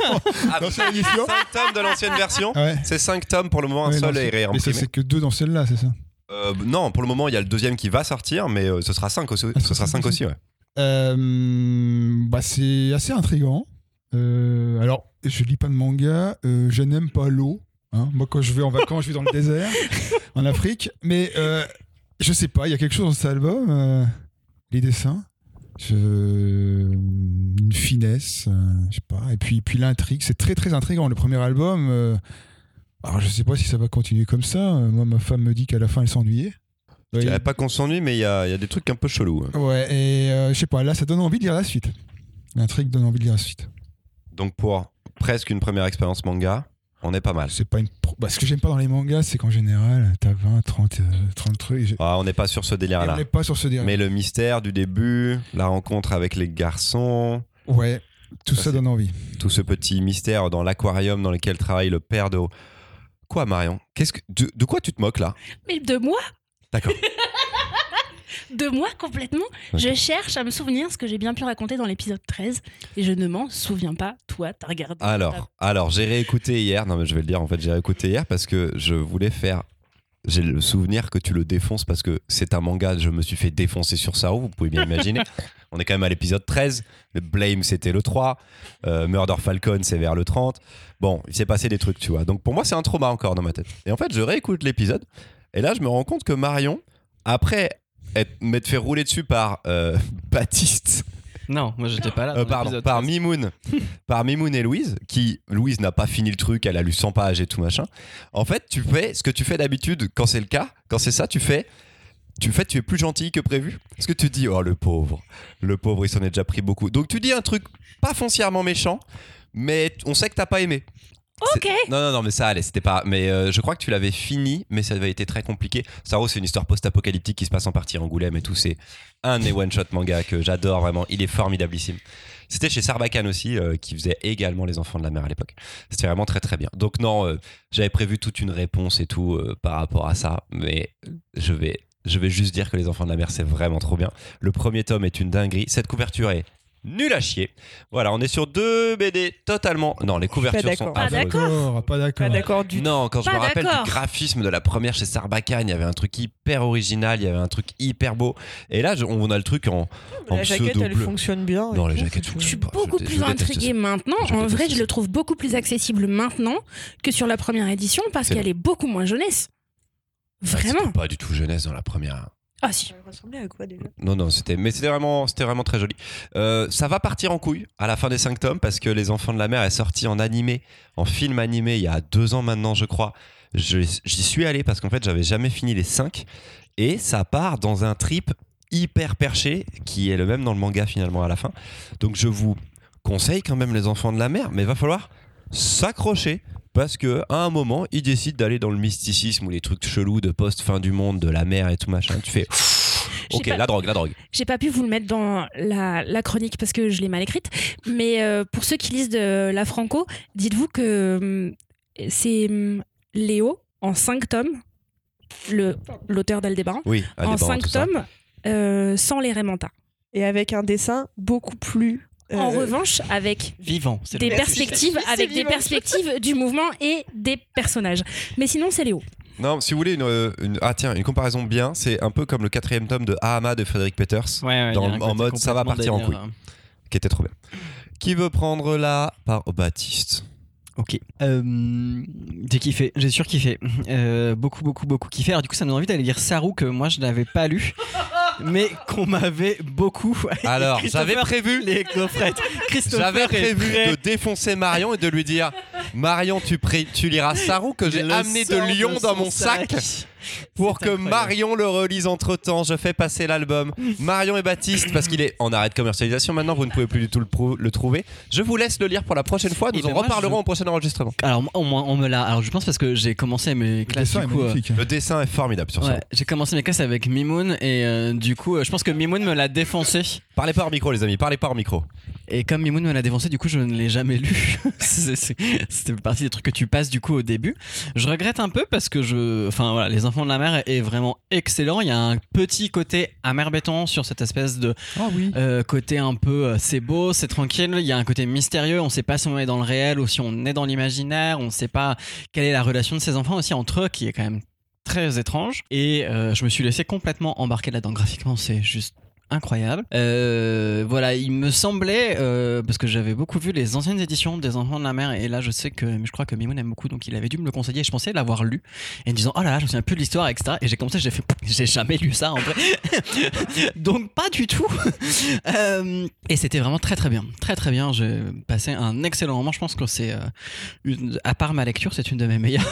Ah, L'ancienne [LAUGHS] édition. 5 tomes de l'ancienne version Ah ouais. C'est 5 tomes pour le moment, un seul est c'est- Mais ça réimprimé. c'est que deux dans celle-là, c'est ça? Euh, non, pour le moment, il y a le deuxième qui va sortir, mais euh, ce sera 5 aussi. Ah, ce sera 5 aussi, ouais. Euh, bah, c'est assez intriguant. Euh, alors, je lis pas de manga, euh, je n'aime pas l'eau. hein. Moi, quand je vais en vacances, je vais dans le [LAUGHS] désert, en Afrique. Mais je sais pas, il y a quelque chose dans cet album. les dessins, je- une finesse, euh, je sais pas. Et puis, puis l'intrigue, c'est très très intriguant. Le premier album, euh, alors je sais pas si ça va continuer comme ça. Moi, ma femme me dit qu'à la fin, elle s'ennuyait. Je dirais pas qu'on s'ennuie, mais il y a, il y a des trucs un peu chelous. hein. Ouais, et euh, je sais pas, là, ça donne envie de lire la suite. L'intrigue donne envie de lire la suite. Donc pour presque une première expérience manga, on est pas mal. C'est pas une. pro- bah, ce que j'aime pas dans les mangas, c'est qu'en général, t'as 20, 30, euh, 30 trucs. Ah, on n'est pas sur ce et on délire-là. n'est pas sur ce délire. Mais le mystère du début, la rencontre avec les garçons, Ouais, tout Ça, donne envie. tout ce petit mystère dans l'aquarium dans lequel travaille le père de. Quoi, Marion? Qu'est-ce que de, de quoi tu te moques là? Mais de moi? D'accord. [LAUGHS] De moi complètement. Je cherche à me souvenir ce que j'ai bien pu raconter dans l'épisode 13 et je ne m'en souviens pas. Toi, t'as regardé. Alors, alors j'ai réécouté hier. Non, mais je vais le dire. En fait, j'ai réécouté hier parce que je voulais faire. J'ai le souvenir que tu le défonces parce que c'est un manga. Je me suis fait défoncer sur roue. Vous pouvez bien imaginer. [LAUGHS] On est quand même à l'épisode 13. Le Blame, c'était le 3. Euh, Murder Falcon, c'est vers le 30. Bon, il s'est passé des trucs, tu vois. Donc pour moi, c'est un trauma encore dans ma tête. Et en fait, je réécoute l'épisode. Et là, je me rends compte que Marion, après être- m'être fait rouler dessus par euh, [LAUGHS] Baptiste Non, moi j'étais pas là. Euh, pardon, par 13. Mimoun. [LAUGHS] par Mimoun et Louise, qui, Louise n'a pas fini le truc, elle a lu 100 pages et tout machin. En fait, tu fais ce que tu fais d'habitude quand c'est le cas, quand c'est ça, tu fais. Tu fais, tu es plus gentil que prévu. Parce que tu dis, oh le pauvre, le pauvre, il s'en est déjà pris beaucoup. Donc tu dis un truc pas foncièrement méchant, mais on sait que t'as pas aimé. Ok. Non, non, non, mais ça allait, c'était pas. Mais euh, je crois que tu l'avais fini, mais ça avait été très compliqué. Wars, c'est une histoire post-apocalyptique qui se passe en partie à Angoulême et tout. C'est un de mes one-shot manga que j'adore vraiment. Il est formidabilissime. C'était chez Sarbacane aussi, euh, qui faisait également Les Enfants de la Mer à l'époque. C'était vraiment très très bien. Donc, non, euh, j'avais prévu toute une réponse et tout par rapport à ça, mais je vais. Je vais juste dire que Les Enfants de la Mer, c'est vraiment trop bien. Le premier tome est une dinguerie. Cette couverture est nulle à chier. Voilà, on est sur deux BD totalement. Non, les couvertures sont d'accord. Pas d'accord. Pas d'accord. Pas d'accord du tout. Non, quand je Pas me rappelle du graphisme de la première chez Sarbacane, il y avait un truc hyper original, il y avait un truc hyper beau. Et là, je- on a le truc en, en La jaquette, pseudo elle bleu. fonctionne bien. Non, les jaquettes fonctionnent Je suis pas. beaucoup je plus déteste intriguée ça. maintenant. Je En vrai, je le trouve beaucoup plus accessible maintenant que sur la première édition parce qu'elle est beaucoup moins jeunesse. Ah, Vraiment pas du tout jeunesse dans la première. Ah si. Ça ressemblait à quoi déjà? Non, non, c'était, mais c'était vraiment, c'était vraiment très joli. Euh, ça va partir en couille à la fin des 5 tomes parce que Les Enfants de la Mer est sorti en animé, en film animé il y a deux ans maintenant, je crois. Je- J'y suis allé parce qu'en fait, j'avais jamais fini les 5 et ça part dans un trip hyper perché qui est le même dans le manga finalement à la fin. Donc, je vous conseille quand même Les Enfants de la Mer, mais il va falloir s'accrocher. Parce que à un moment, ils décident d'aller dans le mysticisme ou les trucs chelous de post-fin du monde, de la mer et tout machin. Tu fais, ok, pas- la drogue, la drogue. J'ai pas pu vous le mettre dans la, la chronique parce que je l'ai mal écrite. Mais euh, pour ceux qui lisent de la Franco, dites-vous que hum, c'est hum, Léo en 5 tomes, le- l'auteur d'Aldébaran, Oui, en Aldebaran, 5 tout ça. tomes euh, sans les Raymanta. Et avec un dessin beaucoup plus. Euh, En revanche, avec Vivant. des perspectives, avec des perspectives du mouvement et des personnages. Mais sinon, c'est Léo. Non, si vous voulez une, euh, une- ah tiens, une comparaison bien, c'est un peu comme le quatrième tome de Ahama de Frédéric Peters, Ouais, ouais, Dans- en mode, ça va partir en délire, qui était trop bien. Qui veut prendre la par oh, Baptiste? Ok. Euh, j'ai kiffé, j'ai surkiffé. Euh, beaucoup, beaucoup, beaucoup kiffé. Alors, du coup, ça me donne envie d'aller lire Saru, que moi je n'avais pas lu, [LAUGHS] mais qu'on m'avait beaucoup. [LAUGHS] Alors, j'avais prévu, Les coffrets. Christopher j'avais prévu prêt. de défoncer Marion et de lui dire Marion, tu, pré- tu liras Saru que j'ai Le amené de Lyon dans mon sac. [LAUGHS] Pour que incroyable. Marion le relise entre temps, je fais passer l'album. Marion et Baptiste, parce qu'il est en arrêt de commercialisation maintenant, vous ne pouvez plus du tout le, le trouver. Je vous laisse le lire pour la prochaine fois, nous Eh ben en moi, reparlerons je- au prochain enregistrement. Alors, on, on me l'a. Alors, je pense parce que j'ai commencé mes Le classes dessin du est euh. Le dessin est formidable sur ça. Ouais, j'ai commencé mes classes avec Mimoun et euh, du coup, euh, je pense que Mimoun me l'a défoncé. Parlez pas hors micro, les amis, parlez pas hors micro. Et comme Mimoun me l'a défoncé, du coup, je ne l'ai jamais lu. [LAUGHS] C'était partie des trucs que tu passes du coup au début. Je regrette un peu parce que je, enfin voilà, Les Enfants de la Mer est vraiment excellent. Il y a un petit côté amer béton sur cette espèce de Ah oui. euh, côté un peu, euh, c'est beau, c'est tranquille. Il y a un côté mystérieux. On ne sait pas si on est dans le réel ou si on est dans l'imaginaire. On ne sait pas quelle est la relation de ces enfants aussi entre eux, qui est quand même très étrange. Et euh, je me suis laissé complètement embarquer là-dedans. Graphiquement, c'est juste incroyable. Euh, voilà, il me semblait, euh, parce que j'avais beaucoup vu les anciennes éditions des Enfants de la Mer, et là je sais que, je crois que Mimoun aime beaucoup, donc il avait dû me le conseiller, je pensais l'avoir lu, et en disant, oh là là, je me souviens plus de l'histoire, etc. Et j'ai commencé, j'ai fait, j'ai jamais lu ça en vrai. [LAUGHS] donc pas du tout. [LAUGHS] Euh, et c'était vraiment très très bien, très très bien. J'ai passé un excellent moment. Je pense que c'est, à part ma lecture, c'est une de mes meilleures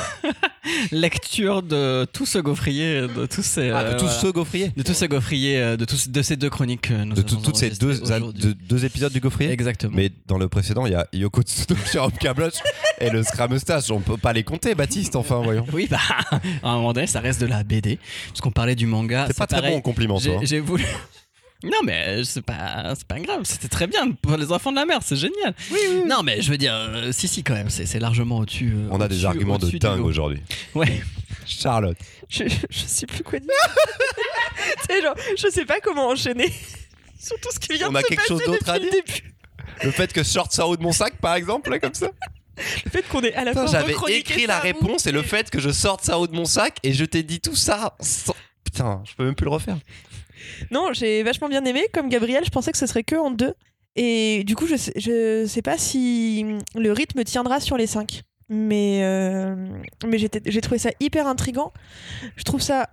[LAUGHS] lectures de tout ce gaufrier, de tous ces, Ah, de tous voilà. ceux gaufriers de tous ces gaufriers, euh, de, tous, de ces deux chroniques que nous De toutes ces deux, de- deux épisodes du gaufrier Exactement. Mais dans le précédent, il y a Yoko Hopka [LAUGHS] Blush et le Scramustage. On peut pas les compter, Baptiste, enfin, voyons. [LAUGHS] Oui, bah, [LAUGHS] à un moment donné, ça reste de la BD. Parce qu'on parlait du manga. C'est pas très bon en compliment, toi. hein. j'ai voulu. Non, mais c'est pas, c'est pas grave, c'était très bien pour les enfants de la mer, c'est génial. Non, mais je veux dire, euh, si, si, quand même, c'est c'est largement au-dessus. euh, On a des au-dessus- arguments de au-dessus du dingue lot. aujourd'hui. Ouais. Charlotte. Je, je sais plus quoi dire. [LAUGHS] C'est genre, je sais pas comment enchaîner. [LAUGHS] Sur tout ce qui vient On de a se quelque passer chose d'autre à depuis le début. Le fait que je sorte ça haut de mon sac, par exemple, là, comme ça. [LAUGHS] Le fait qu'on est à la Putain, fin J'avais rechroniqué écrit la ça, réponse et le fait que je sorte ça haut de mon sac et je t'ai dit tout ça. sans- Putain, je peux même plus le refaire. Non, j'ai vachement bien aimé. Comme Gabriel, je pensais que ce serait que en deux. Et du coup, je sais, sais pas si le rythme tiendra sur les cinq. Mais, euh, j'ai trouvé ça hyper intrigant. Je trouve ça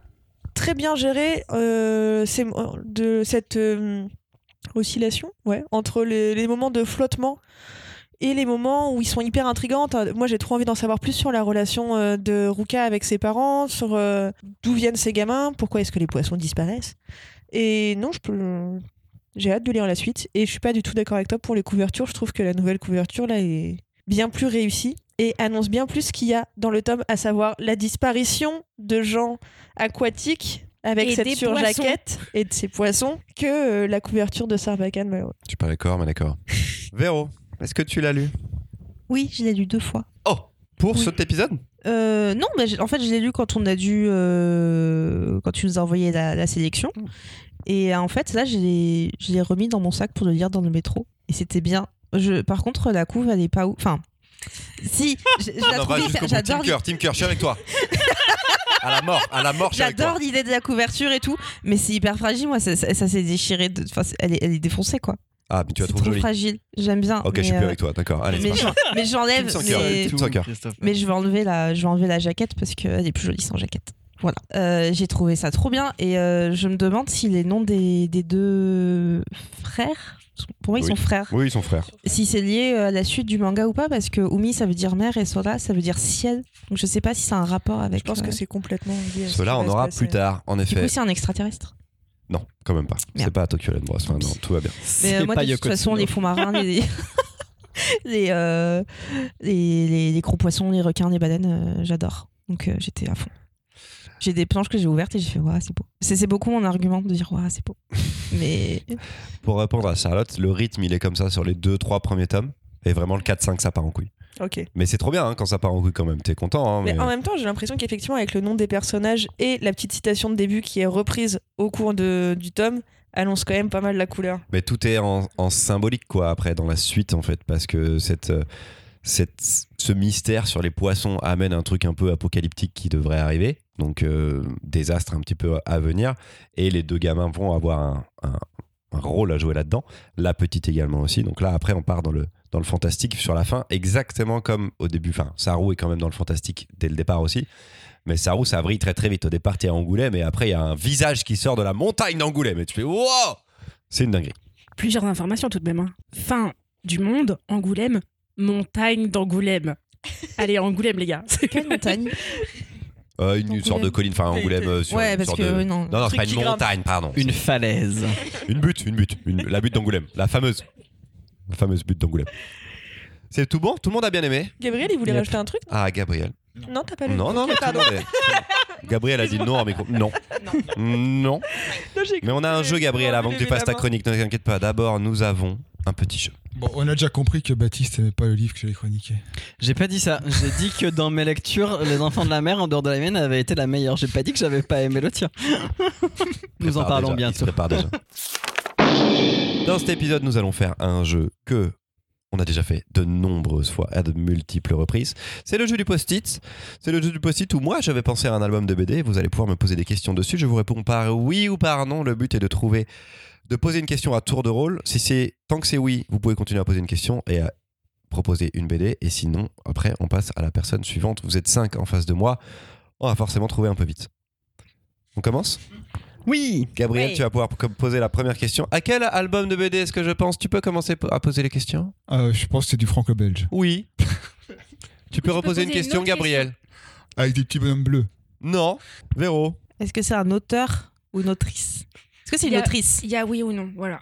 très bien géré. euh, de cette. euh, oscillation, ouais, entre les, moments de flottement et les moments où ils sont hyper intrigants. T'as- Moi, j'ai trop envie d'en savoir plus sur la relation de Ruka avec ses parents, sur d'où viennent ces gamins, pourquoi est-ce que les poissons disparaissent. Et non, je peux. J'ai hâte de lire la suite. Et je suis pas du tout d'accord avec toi pour les couvertures. Je trouve que la nouvelle couverture là est bien plus réussie et annonce bien plus ce qu'il y a dans le tome, à savoir la disparition de gens aquatiques avec Et cette surjaquette et de ces poissons que euh, la couverture de Sarbacane. malheureux. Je suis pas d'accord, mais d'accord. [LAUGHS] Véro, est-ce que tu l'as lu? Oui, je l'ai lu deux fois. Oh Pour Oui. cet épisode? Euh, non, mais en fait, je l'ai lu quand on a dû. euh, quand tu nous as envoyé la, la sélection. Et euh, en fait, là, je l'ai remis dans mon sac pour le lire dans le métro. Et c'était bien. Je, par contre, la couve, elle est pas où. Enfin. Si, [LAUGHS] j'adore Team Team Cœur, je suis avec toi. [LAUGHS] à la mort, à la mort. J'adore l'idée de la couverture et tout, mais c'est hyper fragile. Moi, ça, ça- ça s'est déchiré. De... Enfin, c'est- elle, est, elle est défoncée, quoi. Ah, mais tu la trouves trop jolie. fragile. J'aime bien. Ok, mais, je suis plus euh, avec toi, d'accord. Allez, c'est mais pas grave. j'en- mais j'enlève. Team sans cœur, mais- Team sans cœur. Mais je vais enlever la, je vais enlever la jaquette parce qu'elle est plus jolie sans jaquette. Voilà. Euh, J'ai trouvé ça trop bien et euh, je me demande si les noms des, des deux frères, pour moi ils Oui. sont frères, Oui, ils sont frères. si c'est lié euh, à la suite du manga ou pas parce que Umi ça veut dire mer et Sora ça veut dire ciel. Donc je sais pas si c'est un rapport avec. Je pense euh, que c'est complètement lié. à ce Cela, qui on se aura passer. plus tard, en Du effet. coup c'est un extraterrestre. Non, quand même pas. C'est pas Tokyo Land Bros. Enfin, non, tout va bien. Mais euh, moi de toute façon les fonds marins, les [LAUGHS] [LAUGHS] les, euh, les, les, les gros poissons, les requins, les baleines, euh, j'adore. Donc euh, j'étais à fond. J'ai des planches que j'ai ouvertes et j'ai fait waouh c'est beau. C'est c'est beaucoup mon argument de dire waouh c'est beau. [LAUGHS] Mais Pour répondre à Charlotte, le rythme, il est comme ça sur les deux, trois premiers tomes. Et vraiment, le 4-5, ça part en couille. Ok. Mais c'est trop bien hein, quand ça part en couille quand même. T'es content. Hein, Mais mais- en même temps, j'ai l'impression qu'effectivement, avec le nom des personnages et la petite citation de début qui est reprise au cours de, du tome, annonce quand même pas mal la couleur. Mais tout est en, en symbolique, quoi, après, dans la suite, en fait, parce que cette, euh, cette, ce mystère sur les poissons amène un truc un peu apocalyptique qui devrait arriver. Donc, euh, désastre un petit peu à venir. Et les deux gamins vont avoir un, un- un rôle à jouer là-dedans. La petite également aussi. Donc là, après, on part dans le, dans le fantastique sur la fin, exactement comme au début. Enfin, Saru est quand même dans le fantastique dès le départ aussi. Mais Saru, ça vrille très très vite. Au départ, t'es à Angoulême, et après, il y a un visage qui sort de la montagne d'Angoulême. Et tu fais, wow C'est une dinguerie. Plusieurs informations tout de même. hein. Fin du monde, Angoulême, montagne d'Angoulême. [LAUGHS] Allez, Angoulême, les gars. quelle montagne? Euh, une, sorte de colline, enfin Angoulême euh, sur Ouais une parce sorte que de- euh, non. Non, non, c'est pas une grimpe. montagne, pardon. Une falaise. Une butte, une butte. Une- la butte d'Angoulême. La fameuse. La fameuse butte d'Angoulême. C'est tout bon? Tout le monde a bien aimé? Gabriel, il voulait Yep. rajouter un truc? Ah, Gabriel. Non, t'as pas lu Non, non, non, tout le monde est- Gabriel a dit non en micro. Non. Non. Non, j'ai Mais on a un jeu, Gabriel, avant que tu la ta chronique. Ne t'inquiète pas. D'abord, nous avons un petit jeu. Bon, on a déjà compris que Baptiste aimait pas le livre que j'avais chroniqué. J'ai pas dit ça. J'ai dit que dans mes lectures, Les Enfants de la Mer, en dehors de la mienne, avait été la meilleure. J'ai pas dit que j'avais pas aimé le tien. [LAUGHS] Nous en Prépare parlons déjà, il se bientôt. prépare déjà. [LAUGHS] Dans cet épisode, nous allons faire un jeu que on a déjà fait de nombreuses fois, à de multiples reprises. C'est le jeu du post-it. C'est le jeu du post-it où moi j'avais pensé à un album de BD. Vous allez pouvoir me poser des questions dessus. Je vous réponds par oui ou par non. Le but est de trouver, de poser une question à tour de rôle. Si c'est tant que c'est oui, vous pouvez continuer à poser une question et à proposer une BD. Et sinon, après, on passe à la personne suivante. Vous êtes cinq en face de moi. On va forcément trouver un peu vite. On commence? Oui. Gabriel, Oui. tu vas pouvoir poser la première question. À quel album de BD est-ce que je pense? Tu peux commencer à poser les questions? Euh, je pense que c'est du franco-belge. Oui. [LAUGHS] tu peux reposer poser une question, Gabriel Avec des petits bonhommes bleus. Non. Véro Est-ce que c'est un auteur ou une autrice? Est-ce que c'est une a- autrice? Il y a oui ou non, voilà.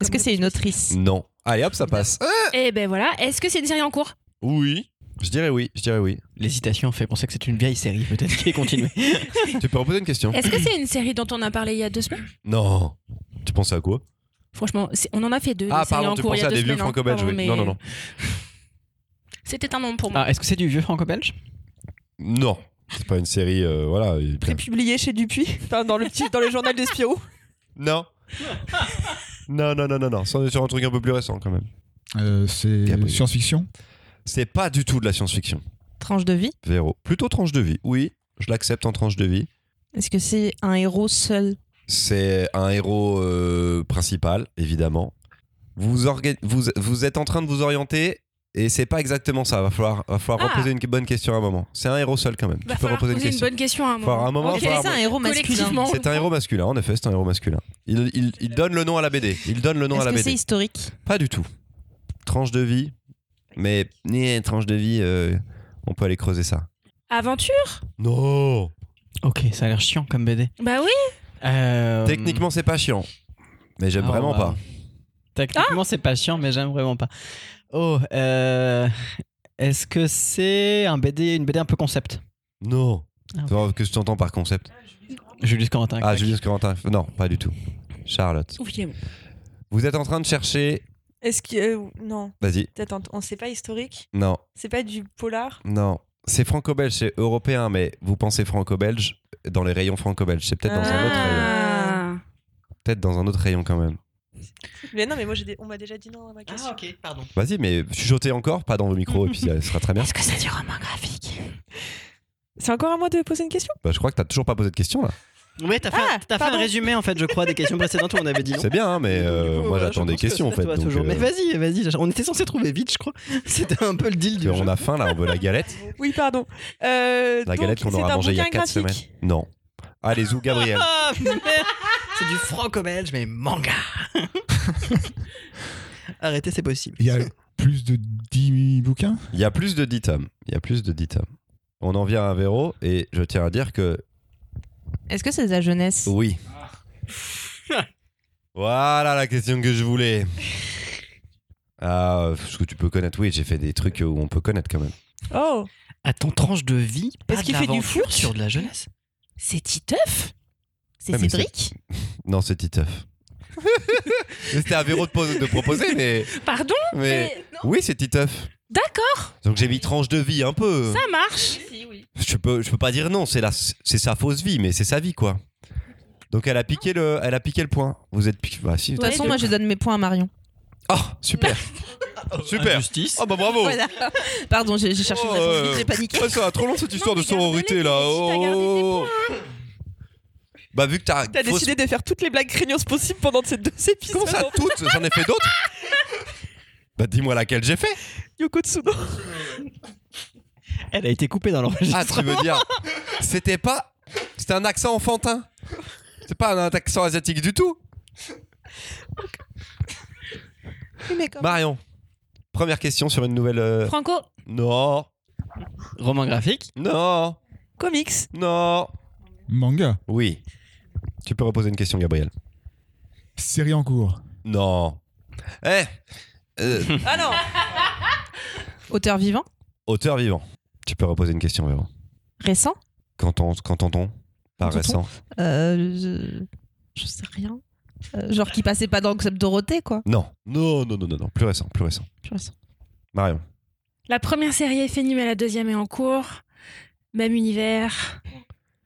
Est-ce que c'est une autrice? Non. Allez hop, ça passe. Eh ben voilà, est-ce que c'est une série en cours? Oui. Je dirais oui. Je dirais oui. L'hésitation fait penser que c'est une vieille série, peut-être qui est continuée. [LAUGHS] tu peux reposer une question Est-ce que c'est une série dont on a parlé il y a deux semaines? Non. Tu pensais à quoi? Franchement, c'est- on en a fait deux. Ah, pardon, en tu cours pensais a à des vieux semaines, hein. franco-belges, oui. mais Non, non, non. [LAUGHS] C'était un nom pour moi. Ah, est-ce que c'est du vieux franco-belge? Non. C'est pas une série. euh, voilà. il- Prépublié chez Dupuis, [LAUGHS] enfin dans le petit, dans le journal des Spirou. Non. non, non, non, non, non. On est sur un truc un peu plus récent quand même. Euh, c'est science-fiction. C'est pas du tout de la science-fiction. Tranche de vie Véro. Plutôt tranche de vie. Oui. Je l'accepte en tranche de vie. Est-ce que c'est un héros seul C'est un héros euh, principal, évidemment. Vous, vous, vous êtes en train de vous orienter Et c'est pas exactement ça. Va falloir, va falloir Ah. reposer une bonne question à un moment. C'est un héros seul quand même. Va tu peux reposer poser une bonne question à un moment. un C'est un héros masculin. C'est un héros masculin, en effet, c'est un héros masculin. Il, il- il donne le nom à la BD. Il donne le nom à Est-ce la que c'est BD. historique? Pas du tout. Tranche de vie. Mais, ni tranche de vie, euh, on peut aller creuser ça. Aventure? Non Ok, ça a l'air chiant comme BD. Bah oui. Euh, Techniquement, c'est pas chiant. Mais j'aime ah, vraiment wow. pas. Techniquement, c'est pas chiant, mais j'aime vraiment pas. Oh, euh, est-ce que c'est un BD, une BD un peu concept? Non. Ah, ok. Toi, Qu'est-ce que tu entends par concept? Julius Corentin. Ah, claque. Julius Corentin. Non, pas du tout. Charlotte. Vous êtes en train de chercher. Est-ce que. euh, non, Vas-y. peut-être on- on sait pas historique Non, C'est pas du polar? Non. C'est franco-belge, c'est européen, mais vous pensez franco-belge dans les rayons franco-belge. C'est peut-être dans un autre rayon. Ah. Peut-être dans un autre rayon quand même. Mais non, mais moi j'ai des- on m'a déjà dit non à ma question. Ah, ok, pardon. Vas-y, mais chuchotez encore, pas dans vos micros, et puis ça sera très bien. Est-ce que c'est du roman graphique? C'est encore à moi de poser une question? Bah, je crois que t'as toujours pas posé de question là. Oui, t'as fait, Ah, t'as fait pardon. un résumé en fait, je crois, des questions précédentes où on avait dit non. C'est bien, hein, mais euh, moi voilà, j'attends je des pense que questions en c'est fait. toi donc, toujours. euh, Mais vas-y, vas-y, on était censé trouver vite, je crois. [LAUGHS] C'était un peu le deal du on jeu. a faim là, on veut la galette. [LAUGHS] Oui, pardon. Euh, La donc, galette qu'on c'est aura un mangée il y a bouquin 4 semaines. Non. Allez, Zou Gabriel. [LAUGHS] Ah, merde. c'est du franco-belge, mais manga. Arrêtez, c'est possible. Il y a plus de 10 bouquins? Il y a plus de 10 tomes. Il y a plus de 10 tomes. On en vient à Véro et je tiens à dire que Est-ce que c'est de la jeunesse oui. [LAUGHS] voilà la question que je voulais. Ah, ce que tu peux connaître, oui, j'ai fait des trucs où on peut connaître quand même. Oh À ton tranche de vie, pas Est-ce de qu'il fait du l'aventure foot sur de la jeunesse? C'est Titeuf? C'est Ouais, mais Cédric? [LAUGHS] Non, c'est Titeuf. [LAUGHS] C'était à Véro de, de proposer, mais. Pardon? mais... Oui, c'est Titeuf. D'accord, Donc j'ai mis tranche de vie un peu. ça marche. Je peux, je peux pas dire non, c'est la- c'est sa fausse vie, mais c'est sa vie quoi. Donc elle a piqué le, elle a piqué le point. Vous êtes, pi- bah si. De toute façon, moi je donne mes points à Marion. Oh super, [LAUGHS] super. Justice. Oh bah bravo. Voilà. Pardon, j'ai cherché Oh, euh, j'ai paniqué. Ouais, ça va trop long cette histoire Non, de sororité là. Oh. Bah vu que t'as. T'as fausse- décidé de faire toutes les blagues craignos possibles pendant ces deux épisodes. Comment ça toutes? J'en ai fait d'autres? [LAUGHS] bah dis-moi laquelle j'ai fait. Yoko Tsuno. Elle a été coupée dans Ah l'enregistrement. tu veux dire C'était pas, c'était un accent enfantin. C'est pas un accent asiatique du tout. Oui, mais comme- Marion, première question sur une nouvelle. euh, Franco, Non, Roman graphique. non, Comics. non. Manga. Oui. Tu peux reposer une question, Gabriel. Série en cours. Non. Eh euh, Ah non Auteur vivant Auteur vivant. Tu peux reposer une question, Véro. Récent Qu'entend- Qu'entend-on par récent euh, je... je sais rien. Euh, genre qui passait pas dans le club Dorothée, quoi. Non. Non, non, non, non, non. Plus récent, plus récent. Plus récent. Marion. la première série est finie, mais la deuxième est en cours. Même univers.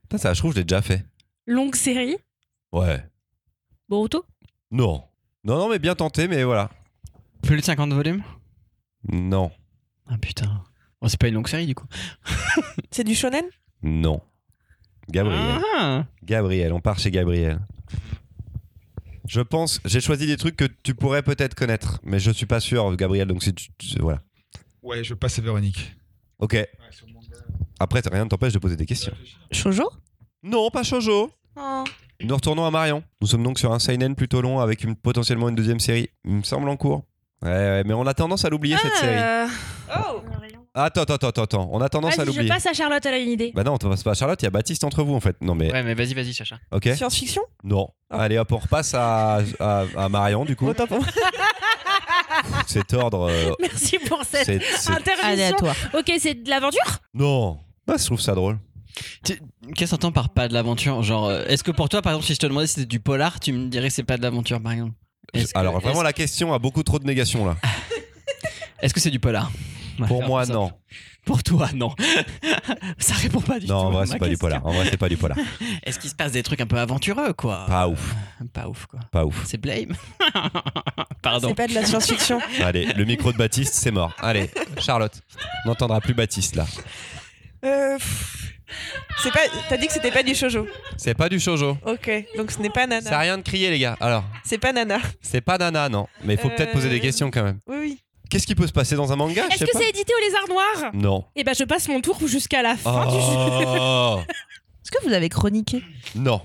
Putain, ça, je trouve je l'ai déjà fait. Longue série. Ouais. Boruto. Non. Non, non, mais bien tenté, mais voilà. Plus de 50 volumes? Non. Ah putain. Oh, c'est pas une longue série du coup. [LAUGHS] C'est du shonen? Non. Gabriel. Ah. Gabriel, on part chez Gabriel. Je pense, j'ai choisi des trucs que tu pourrais peut-être connaître, mais je suis pas sûr, Gabriel, donc si tu. tu- voilà. Ouais, je passe à Véronique. Ok. Après, rien ne t'empêche de poser des questions. Shoujo? Non, pas Shoujo. Oh. Nous retournons à Marion. Nous sommes donc sur un seinen plutôt long avec une, potentiellement une deuxième série. Il me semble en cours. Ouais, ouais, mais on a tendance à l'oublier cette série. Oh Attends, attends, attends, attends. On a tendance à Vas-y, je l'oublier. passe à Charlotte, elle a une idée. Bah non, on passe pas à Charlotte, il y a Baptiste entre vous en fait. Non mais, Ouais, mais vas-y, vas-y, Chacha. ok. Science-fiction? Non. Ah. Allez hop, on repasse à, à, à Marion du coup. Autant pour moi. Cet ordre. euh, Merci pour cette c'est- c'est- intervention. Aléatoire. Ok, c'est de l'aventure? Non. Bah, je trouve ça drôle. Qu'est-ce qu'on entend par pas de l'aventure? Genre, euh, est-ce que pour toi, par exemple, si je te demandais si c'était du polar, tu me dirais que c'est pas de l'aventure, par exemple? Est-ce que- Alors vraiment, est-ce- la question a beaucoup trop de négation là. [LAUGHS] Est-ce que c'est du polar? Pour moi, ça. non. Pour toi, non. [LAUGHS] ça répond pas du tout. Non, en à vrai, c'est pas du question. polar. En vrai, c'est pas du polar. [LAUGHS] Est-ce qu'il se passe des trucs un peu aventureux, quoi? Pas ouf. Pas ouf, quoi. Pas ouf. C'est Blame. [LAUGHS] Pardon. C'est pas de la science-fiction. Allez, le micro de Baptiste, c'est mort. Allez, Charlotte. On n'entendra plus Baptiste là. Euh, c'est pas. T'as dit que c'était pas du shoujo. C'est pas du shoujo. Ok, donc ce n'est pas C'est Nana. rien de crier, les gars. Alors, C'est pas Nana. c'est pas Nana, non. Mais il faut Euh, peut-être poser des questions quand même. Oui, oui. Qu'est-ce qui peut se passer dans un manga? Je Est-ce que c'est édité au lézard noir? Non. Eh ben, je passe mon tour jusqu'à la fin du jeu. Oh [LAUGHS] Est-ce que vous l'avez chroniqué? Non.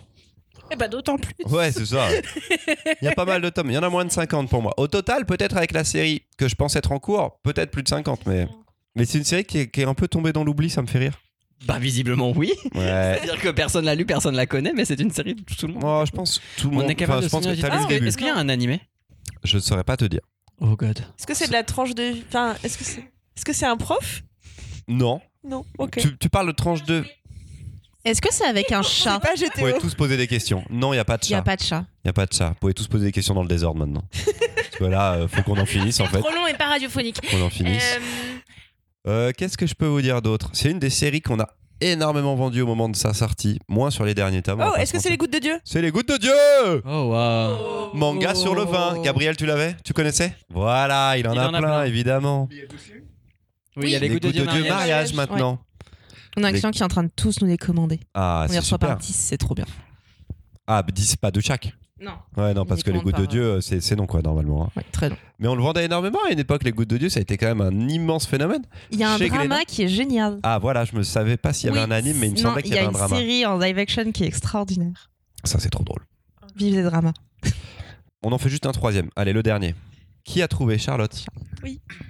Eh ben, d'autant plus. Ouais, c'est ça. [LAUGHS] Il y a pas mal de tomes. Il y en a moins de 50 pour moi. Au total, peut-être avec la série que je pense être en cours, peut-être plus de 50, mais. Mais c'est une série qui est, qui est un peu tombée dans l'oubli, ça me fait rire. Bah, visiblement, oui. Ouais. C'est-à-dire que personne l'a lu, personne la connaît, mais c'est une série de tout le monde. Moi, je pense tout le On monde. est capable enfin, de je pense signer que un t'as lu titre. le Ah, début. Est-ce qu'il y a un animé? Je ne saurais pas te dire. Oh god. Est-ce que c'est de la tranche de. Enfin, est-ce que c'est. Est-ce que c'est un prof? Non. Non, ok. Tu, tu parles de tranche 2. Est-ce que c'est avec un chat? Pas Vous pouvez tous poser des questions. Non, il n'y a pas de Il n'y a chat. pas de chat. Il n'y a pas de chat. Vous pouvez tous poser des questions dans le désordre maintenant. [LAUGHS] Parce que là, euh, faut qu'on en finisse en fait. Trop long et pas radiophonique. Qu'on en finisse. Euh, Euh, Qu'est-ce que je peux vous dire d'autre? C'est une des séries qu'on a énormément vendues au moment de sa sortie. Moins sur les derniers tomes. Oh, est-ce que c'est les gouttes de Dieu? C'est les gouttes de Dieu Oh waouh. Manga sur le vin. Gabriel, tu l'avais? Tu connaissais? Voilà, il en, Il a, en a plein, plein. évidemment. Oui, il y a les, les gouttes de Dieu mariage. mariage maintenant. On a un Les- client qui est en train de tous nous les commander. Ah, On les reçoit par super. 10, c'est trop bien. Ah, 10 pas de chaque. Non. Ouais, non, On parce que les gouttes de Dieu, euh, c'est c'est non, quoi, normalement. hein. Ouais, très long. Mais on le vendait énormément à une époque, les gouttes de Dieu, ça a été quand même un immense phénomène. Il y a un Chez drama Glénat. qui est génial. Ah, voilà, je me savais pas s'il y avait Oui, un anime, mais il me non, semblait qu'il y a avait un une drama. série en live action qui est extraordinaire. Ça, c'est trop drôle. Vive les dramas. On en fait juste un troisième. Allez, le dernier. Qui a trouvé Charlotte?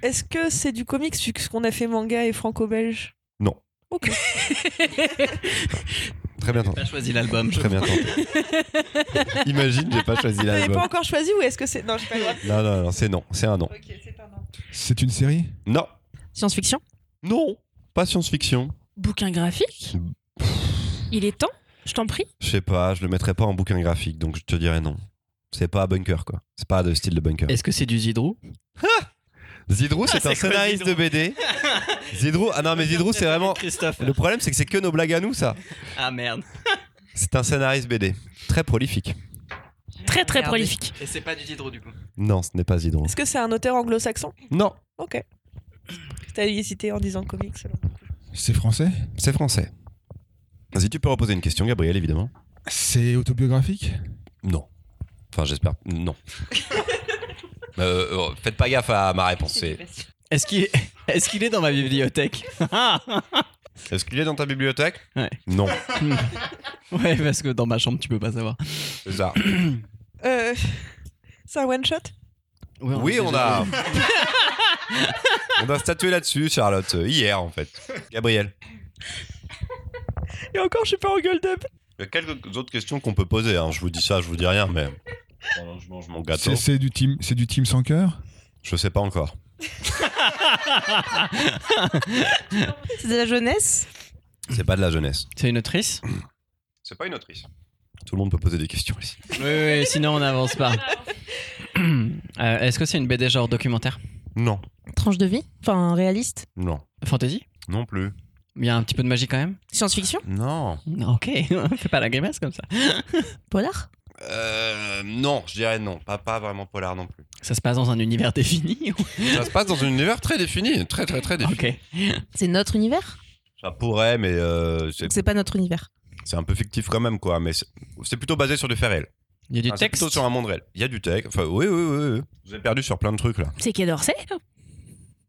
Est-ce que c'est du comics vu ce qu'on a fait manga et franco-belge? Non. Ok. [LAUGHS] Très bien tenté. T'as choisi l'album. Très bien tenté. [LAUGHS] Imagine, j'ai pas choisi Vous n'avez l'album. pas encore choisi ou est-ce que c'est. Non, j'ai pas le droit. Non, non, non, c'est non. C'est un non. Ok, c'est un non. C'est une série? Non. Science-fiction? Non. Pas science-fiction. Bouquin graphique? Il est temps, je t'en prie? Je sais pas, je le mettrais pas en bouquin graphique, donc je te dirais non. C'est pas bunker, quoi. C'est pas de style de bunker. Est-ce que c'est du Zidrou? Zidrou, c'est Ah, un c'est quoi, scénariste de BD. [LAUGHS] Zidrou, ah non, mais Zidrou, c'est vraiment. Christophe. Le problème, c'est que c'est que nos blagues à nous, ça. Ah merde. [LAUGHS] C'est un scénariste BD. Très prolifique. Très très Regardez. prolifique. Et c'est pas du Zidrou du coup. Non, ce n'est pas Zidrou. Est-ce que c'est un auteur anglo-saxon? Non, Ok. T'as hésité en disant comics. C'est français? C'est français. Vas-y, tu peux reposer une question, Gabriel, évidemment. C'est autobiographique? Non. Enfin, j'espère. Non. [LAUGHS] Euh, euh, faites pas gaffe à ma réponse. c'est- Est-ce qu'il est... Est, qu'il est dans ma bibliothèque [LAUGHS] Est-ce qu'il est dans ta bibliothèque Ouais. Non, [LAUGHS] Ouais, parce que dans ma chambre, tu peux pas savoir. c'est ça. Euh, c'est un one shot Oui, on a. [LAUGHS] on a statué là-dessus, Charlotte, euh, hier en fait. Gabriel. Et encore, je suis pas en gueule up. Il y a quelques autres questions qu'on peut poser. hein. Je vous dis ça, je vous dis rien, mais. Pendant que je mange mon gâteau. C'est c'est du team, c'est du team sans cœur? Je sais pas encore. [LAUGHS] C'est de la jeunesse? C'est pas de la jeunesse. C'est une autrice? C'est pas une autrice. Tout le monde peut poser des questions ici. Oui, oui, sinon on n'avance pas. [LAUGHS] Euh, Est-ce que c'est une BD genre documentaire? Non, Tranche de vie? Enfin, réaliste? Non, Fantasy? Non plus. Il y a un petit peu de magie quand même? Science-fiction? Non. Ok, [LAUGHS] fais pas la grimace comme ça. Polar? Euh, non, je dirais non. Pas, pas vraiment polar non plus. Ça se passe dans un univers [LAUGHS] défini ou- Ça se passe dans un univers très défini, très très très défini. Ok. C'est notre univers? Ça pourrait, mais euh, c'est pas notre univers. c'est un peu fictif quand même, quoi. Mais c'est c'est plutôt basé sur des faits réels. Il y a du Ah, c'est texte. plutôt sur un monde réel. Il y a du texte. Enfin, oui, oui, oui, oui. Vous avez perdu sur plein de trucs là. C'est Quai d'Orsay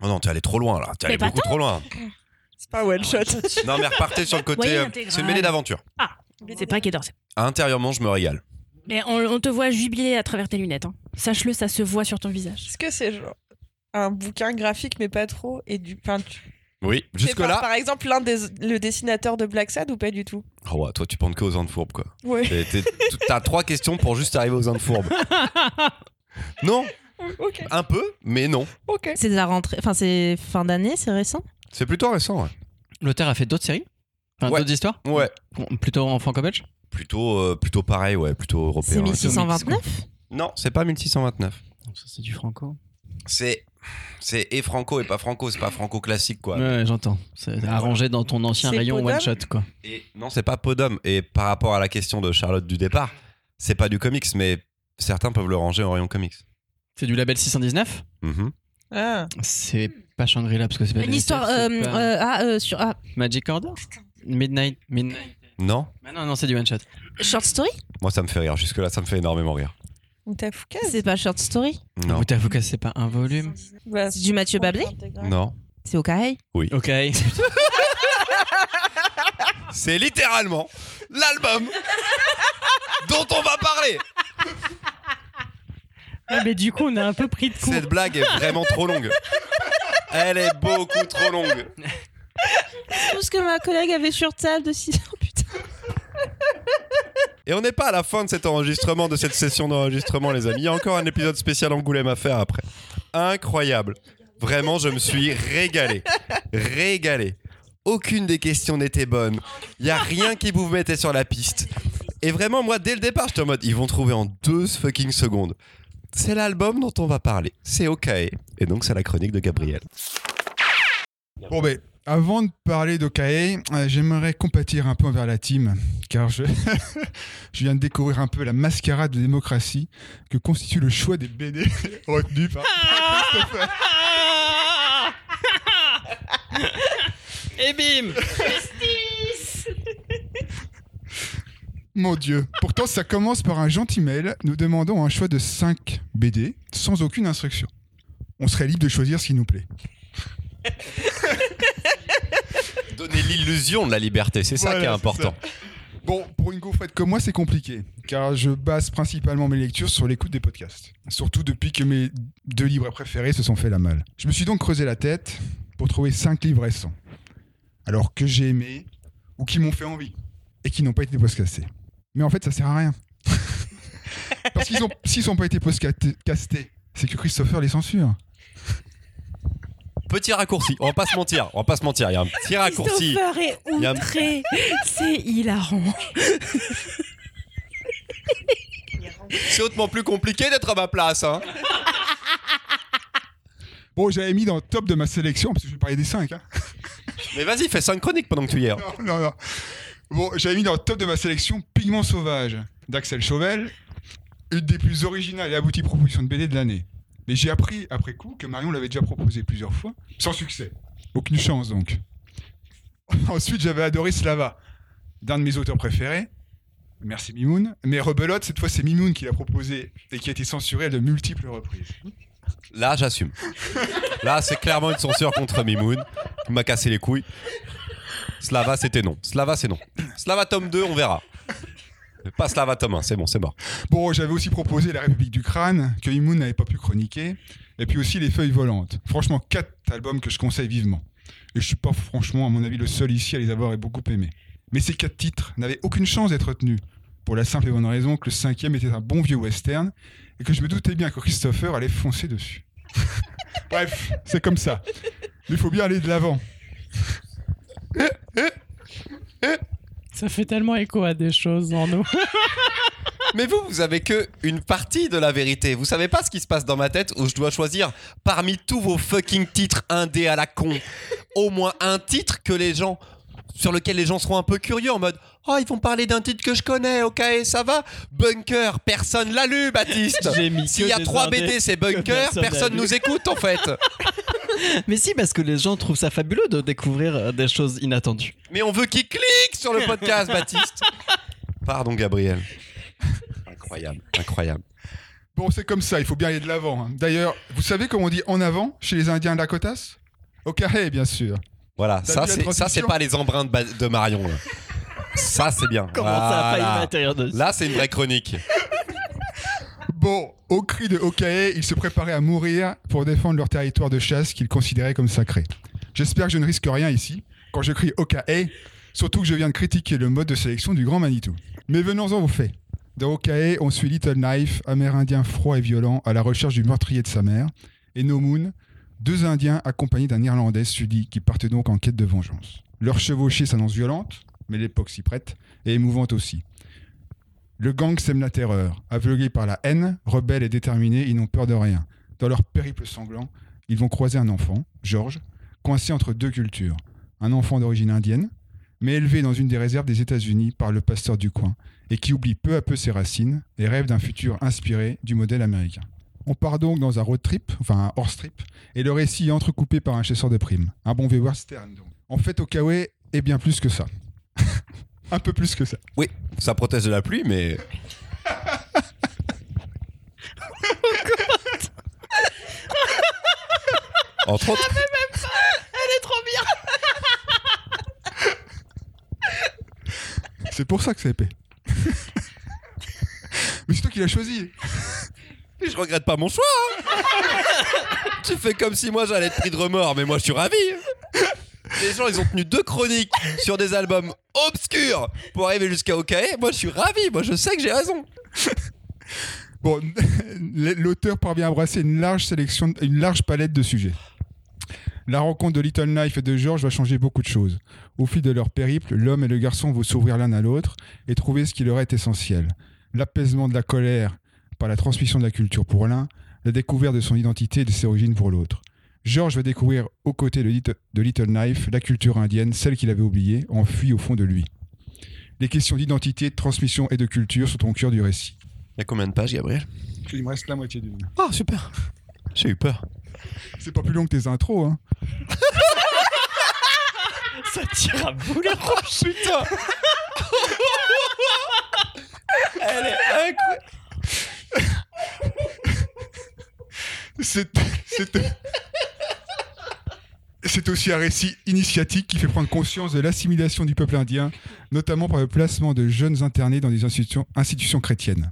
Oh non, t'es allé trop loin là. T'es allé pas beaucoup trop loin. C'est pas un one shot. Non, mais repartez sur le côté. Euh, c'est une mêlée d'aventure. C'est pas Quai d'Orsay. Intérieurement, je me régale. Mais on, on te voit jubilé à travers tes lunettes. hein. Sache-le, ça se voit sur ton visage. Est-ce que c'est genre un bouquin graphique mais pas trop et du tu- Oui, c'est jusque par, exemple l'un des le dessinateur de Black Sad ou pas du tout? Oh, ouais, toi, tu penses que aux Indes fourbes, quoi. Ouais. T'as trois questions pour juste arriver aux Indes fourbes. [LAUGHS] non, Ok. un peu, mais non. Ok. C'est de la rentrée. Enfin, c'est fin d'année, c'est récent? C'est plutôt récent, ouais. L'auteur a fait d'autres séries? Enfin, Ouais. d'autres histoires? Ouais. Plutôt en franco-belge Plutôt, euh, plutôt pareil, ouais, plutôt européen. C'est ouais. 1629 Non, c'est pas 1629. Ça, c'est du franco. C'est. C'est et franco et pas franco, c'est pas franco classique quoi. Ouais, j'entends. C'est arrangé dans ton ancien C'est rayon one shot, quoi. Et non, c'est pas Podum. Et par rapport à la question de Charlotte du départ, c'est pas du comics, mais certains peuvent le ranger en rayon comics. C'est du label 619 Mhm. Ah. C'est pas Shangri-La parce que c'est pas Une des histoire. Euh, pas- euh, ah, euh, sur. Ah, Magic Order? Midnight. Midnight. Non Ah non, non, c'est du one shot. short story Moi, ça me fait rire. Jusque-là, ça me fait énormément rire. Mutafuka C'est pas Short Story Non. Ou t'avoues que c'est pas un volume Bah, C'est du Mathieu Bablé Non. C'est Okaï Ok. [LAUGHS] C'est littéralement l'album dont on va parler. Ah, mais du coup, on a un peu pris de court. Cette blague est vraiment trop longue. Elle est beaucoup trop longue. Tout ce que ma collègue avait sur table de 6 ans, putain. Et on n'est pas à la fin de cet enregistrement, de cette session d'enregistrement, les amis. Il y a encore un épisode spécial Angoulême à faire après. Incroyable. Vraiment, je me suis régalé. Régalé. Aucune des questions n'était bonne. Il y a rien qui vous mettait sur la piste. Et vraiment, moi, dès le départ, j'étais en mode, ils vont trouver en deux fucking secondes. C'est l'album dont on va parler. C'est OK. Et donc, c'est la chronique de Gabriel. Bon, avant de parler d'Okae, euh, j'aimerais compatir un peu envers la team, car je, [LAUGHS] je viens de découvrir un peu la mascarade de démocratie que constitue le choix des BD [LAUGHS] retenus par Christopher. [LAUGHS] Et bim Mon Dieu. Pourtant, ça commence par un gentil mail nous demandant un choix de 5 BD sans aucune instruction. On serait libre de choisir ce qui nous plaît. Donner l'illusion de la liberté, c'est ça Voilà, qui est important. Bon, pour une gaufrette comme moi, c'est compliqué, car je base principalement mes lectures sur l'écoute des podcasts. Surtout depuis que mes deux livres préférés se sont fait la malle. Je me suis donc creusé la tête pour trouver cinq livres récents. Alors que j'ai aimé, ou qui m'ont fait envie, et qui n'ont pas été podcastés. Mais en fait, ça sert à rien. [LAUGHS] Parce qu'ils ont, n'ont pas été podcastés, c'est que Christopher les censure. Petit raccourci, on va pas se mentir, on va pas se mentir, il y a un petit raccourci. Est Il y a un- outré. C'est hilarant. C'est hautement plus compliqué d'être à ma place, hein. Bon, j'avais mis dans le top de ma sélection, parce que je vais parler des cinq. hein. Mais vas-y, fais 5 chroniques pendant que tu y es. hein. Non, non, non. Bon, j'avais mis dans le top de ma sélection Pigment Sauvage d'Axel Chauvel, une des plus originales et abouties propositions de BD de l'année. Mais j'ai appris après coup que Marion l'avait déjà proposé plusieurs fois, sans succès. Aucune chance donc. [LAUGHS] Ensuite, j'avais adoré Slava, d'un de mes auteurs préférés. Merci Mimoun. Mais Rebelote, cette fois, c'est Mimoun qui l'a proposé et qui a été censuré à de multiples reprises. Là, j'assume. Là, c'est clairement une censure contre Mimoun. qui m'a cassé les couilles. Slava, c'était non. Slava, c'est non. Slava tome 2, on verra. Pas Slava tome 1, c'est bon, c'est mort. Bon, j'avais aussi proposé La République du Crâne, que Imoun n'avait pas pu chroniquer, et puis aussi Les Feuilles Volantes. Franchement, quatre albums que je conseille vivement. Et je suis pas, franchement, à mon avis, le seul ici à les avoir beaucoup aimés. Mais ces quatre titres n'avaient aucune chance d'être retenus, pour la simple et bonne raison que le cinquième était un bon vieux western, et que je me doutais bien que Christopher allait foncer dessus. [LAUGHS] Bref, c'est comme ça. Mais il faut bien aller de l'avant. [LAUGHS] Ça fait tellement écho à des choses en nous. [LAUGHS] Mais vous, vous avez que une partie de la vérité. Vous savez pas ce qui se passe dans ma tête où je dois choisir parmi tous vos fucking titres indés à la con, au moins un titre que les gens sur lequel les gens seront un peu curieux en mode Oh, ils vont parler d'un titre que je connais, ok, ça va? Bunker, personne l'a lu, Baptiste J'ai mis S'il y a trois BD, c'est Bunker, personne nous écoute en fait [LAUGHS] Mais si, parce que les gens trouvent ça fabuleux de découvrir euh, des choses inattendues. Mais on veut qu'ils cliquent sur le podcast, Baptiste Pardon, Gabriel. Incroyable, incroyable. Bon, c'est comme ça, il faut bien aller de l'avant. hein. D'ailleurs, vous savez comment on dit en avant chez les Indiens Dakotas Au carré, bien sûr. Voilà, ça c'est ça c'est pas les embruns de, Ba- de Marion. là. Ça c'est bien. Comment ça a failli Voilà. l'intérieur de Là c'est une vraie chronique. Bon, au cri de Okae, ils se préparaient à mourir pour défendre leur territoire de chasse qu'ils considéraient comme sacré. J'espère que je ne risque rien ici quand je crie Okae, surtout que je viens de critiquer le mode de sélection du Grand Manitou. Mais venons-en aux faits. Dans Okae, on suit Little Knife, amérindien froid et violent, à la recherche du meurtrier de sa mère, et No Moon, deux Indiens accompagnés d'un Irlandais sudi qui partent donc en quête de vengeance. Leur chevauchée s'annonce violente, mais l'époque s'y prête, et émouvante aussi. Le gang sème la terreur. Aveuglés par la haine, rebelles et déterminés, ils n'ont peur de rien. Dans leur périple sanglant, ils vont croiser un enfant, George, coincé entre deux cultures. Un enfant d'origine indienne, mais élevé dans une des réserves des États-Unis par le pasteur du coin, et qui oublie peu à peu ses racines et rêve d'un futur inspiré du modèle américain. On part donc dans un road trip, enfin un horse trip, et le récit est entrecoupé par un chasseur de primes. Un bon vieux western donc. En fait, Okawe est bien plus que ça. [LAUGHS] un peu plus que ça. Oui, ça protège de la pluie, mais... [LAUGHS] Entre autres... Ah, même pas. Elle est trop bien C'est pour ça que c'est épais. [LAUGHS] Mais c'est toi qui l'as choisi je regrette pas mon choix. hein. [LAUGHS] tu fais comme si moi j'allais être pris de remords, mais moi je suis ravi. Les gens, ils ont tenu deux chroniques sur des albums obscurs pour arriver jusqu'à OKE. Moi, je suis ravi. Moi, je sais que j'ai raison. [LAUGHS] Bon, [LAUGHS] l'auteur parvient à brasser une large sélection, une large palette de sujets. La rencontre de Little Knife et de George va changer beaucoup de choses. Au fil de leur périple, l'homme et le garçon vont s'ouvrir l'un à l'autre et trouver ce qui leur est essentiel. L'apaisement de la colère par la transmission de la culture pour l'un, la découverte de son identité et de ses origines pour l'autre. George va découvrir aux côtés de Little, de Little Knife la culture indienne, celle qu'il avait oubliée, enfuie au fond de lui. Les questions d'identité, de transmission et de culture sont au cœur du récit. Il y a combien de pages, Gabriel? Il me reste la moitié du livre. Oh, super. J'ai eu peur. C'est pas plus long que tes intros, hein. [LAUGHS] Ça tire à boulet rouge. Putain [LAUGHS] Elle est incroyable. [LAUGHS] C'est aussi un récit initiatique qui fait prendre conscience de l'assimilation du peuple indien, notamment par le placement de jeunes internés dans des institutions, institutions chrétiennes,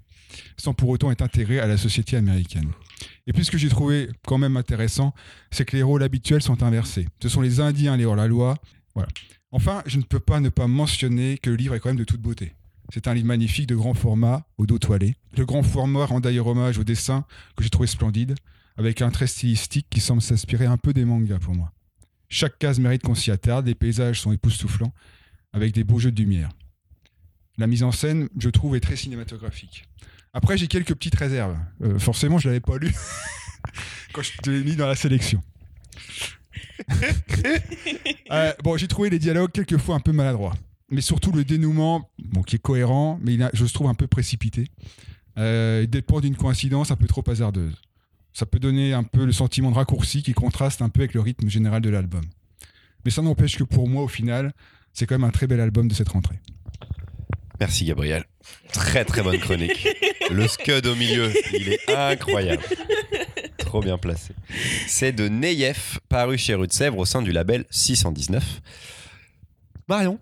sans pour autant être intégrés à la société américaine. Et puis ce que j'ai trouvé quand même intéressant, c'est que les rôles habituels sont inversés. Ce sont les Indiens les hors-la-loi. Voilà. Enfin, je ne peux pas ne pas mentionner que le livre est quand même de toute beauté. C'est un livre magnifique de grand format, au dos toilé. Le grand format rend d'ailleurs hommage au dessin que j'ai trouvé splendide, avec un trait stylistique qui semble s'inspirer un peu des mangas pour moi. Chaque case mérite qu'on s'y attarde, les paysages sont époustouflants, avec des beaux jeux de lumière. La mise en scène, je trouve, est très cinématographique. Après, j'ai quelques petites réserves. Euh, forcément, je l'avais pas lu [LAUGHS] quand je te l'ai mis dans la sélection. [LAUGHS] Euh, bon, j'ai trouvé les dialogues quelquefois un peu maladroits, mais surtout le dénouement, bon, qui est cohérent, mais il a- je le trouve un peu précipité. Euh, il dépend d'une coïncidence un peu trop hasardeuse. Ça peut donner un peu le sentiment de raccourci qui contraste un peu avec le rythme général de l'album. Mais ça n'empêche que pour moi, au final, c'est quand même un très bel album de cette rentrée. Merci, Gabriel. Très, très bonne chronique. [LAUGHS] Le scud au milieu, il est incroyable. Trop bien placé. C'est de Neyef, paru chez Rue de Sèvres au sein du label 619. Marion?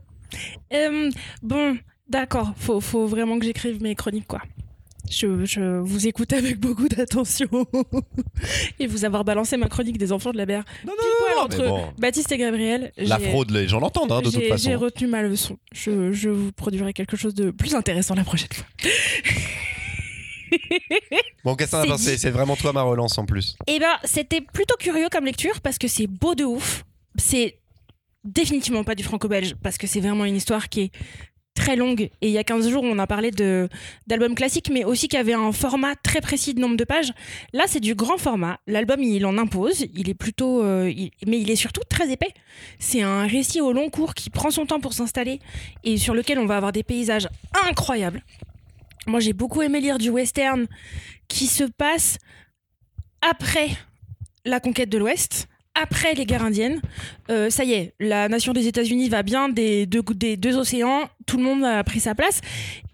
Euh, bon, d'accord, faut, faut vraiment que j'écrive mes chroniques, quoi. Je, je vous écoute avec [LAUGHS] beaucoup d'attention et vous avoir balancé ma chronique des enfants de la berre. Non, non, entre bon, Baptiste et Gabriel. la fraude, les gens l'entendent, hein, de toute j'ai- J'ai façon. retenu ma leçon. Je, je vous produirai quelque chose de plus intéressant la prochaine fois. [LAUGHS] Bon, qu'est-ce pensé. C'est vraiment toi ma relance en plus. Eh ben, c'était plutôt curieux comme lecture parce que c'est beau de ouf. C'est définitivement pas du franco-belge parce que c'est vraiment une histoire qui est très longue. Et il y a 15 jours, on a parlé d'albums classiques, mais aussi qui avait un format très précis de nombre de pages. Là, c'est du grand format. L'album, il en impose. Il est plutôt, euh, mais il est surtout très épais. C'est un récit au long cours qui prend son temps pour s'installer et sur lequel on va avoir des paysages incroyables. Moi, j'ai beaucoup aimé lire du western qui se passe après la conquête de l'Ouest, après les guerres indiennes. Euh, ça y est, la nation des États-Unis va bien des deux, océans, tout le monde a pris sa place,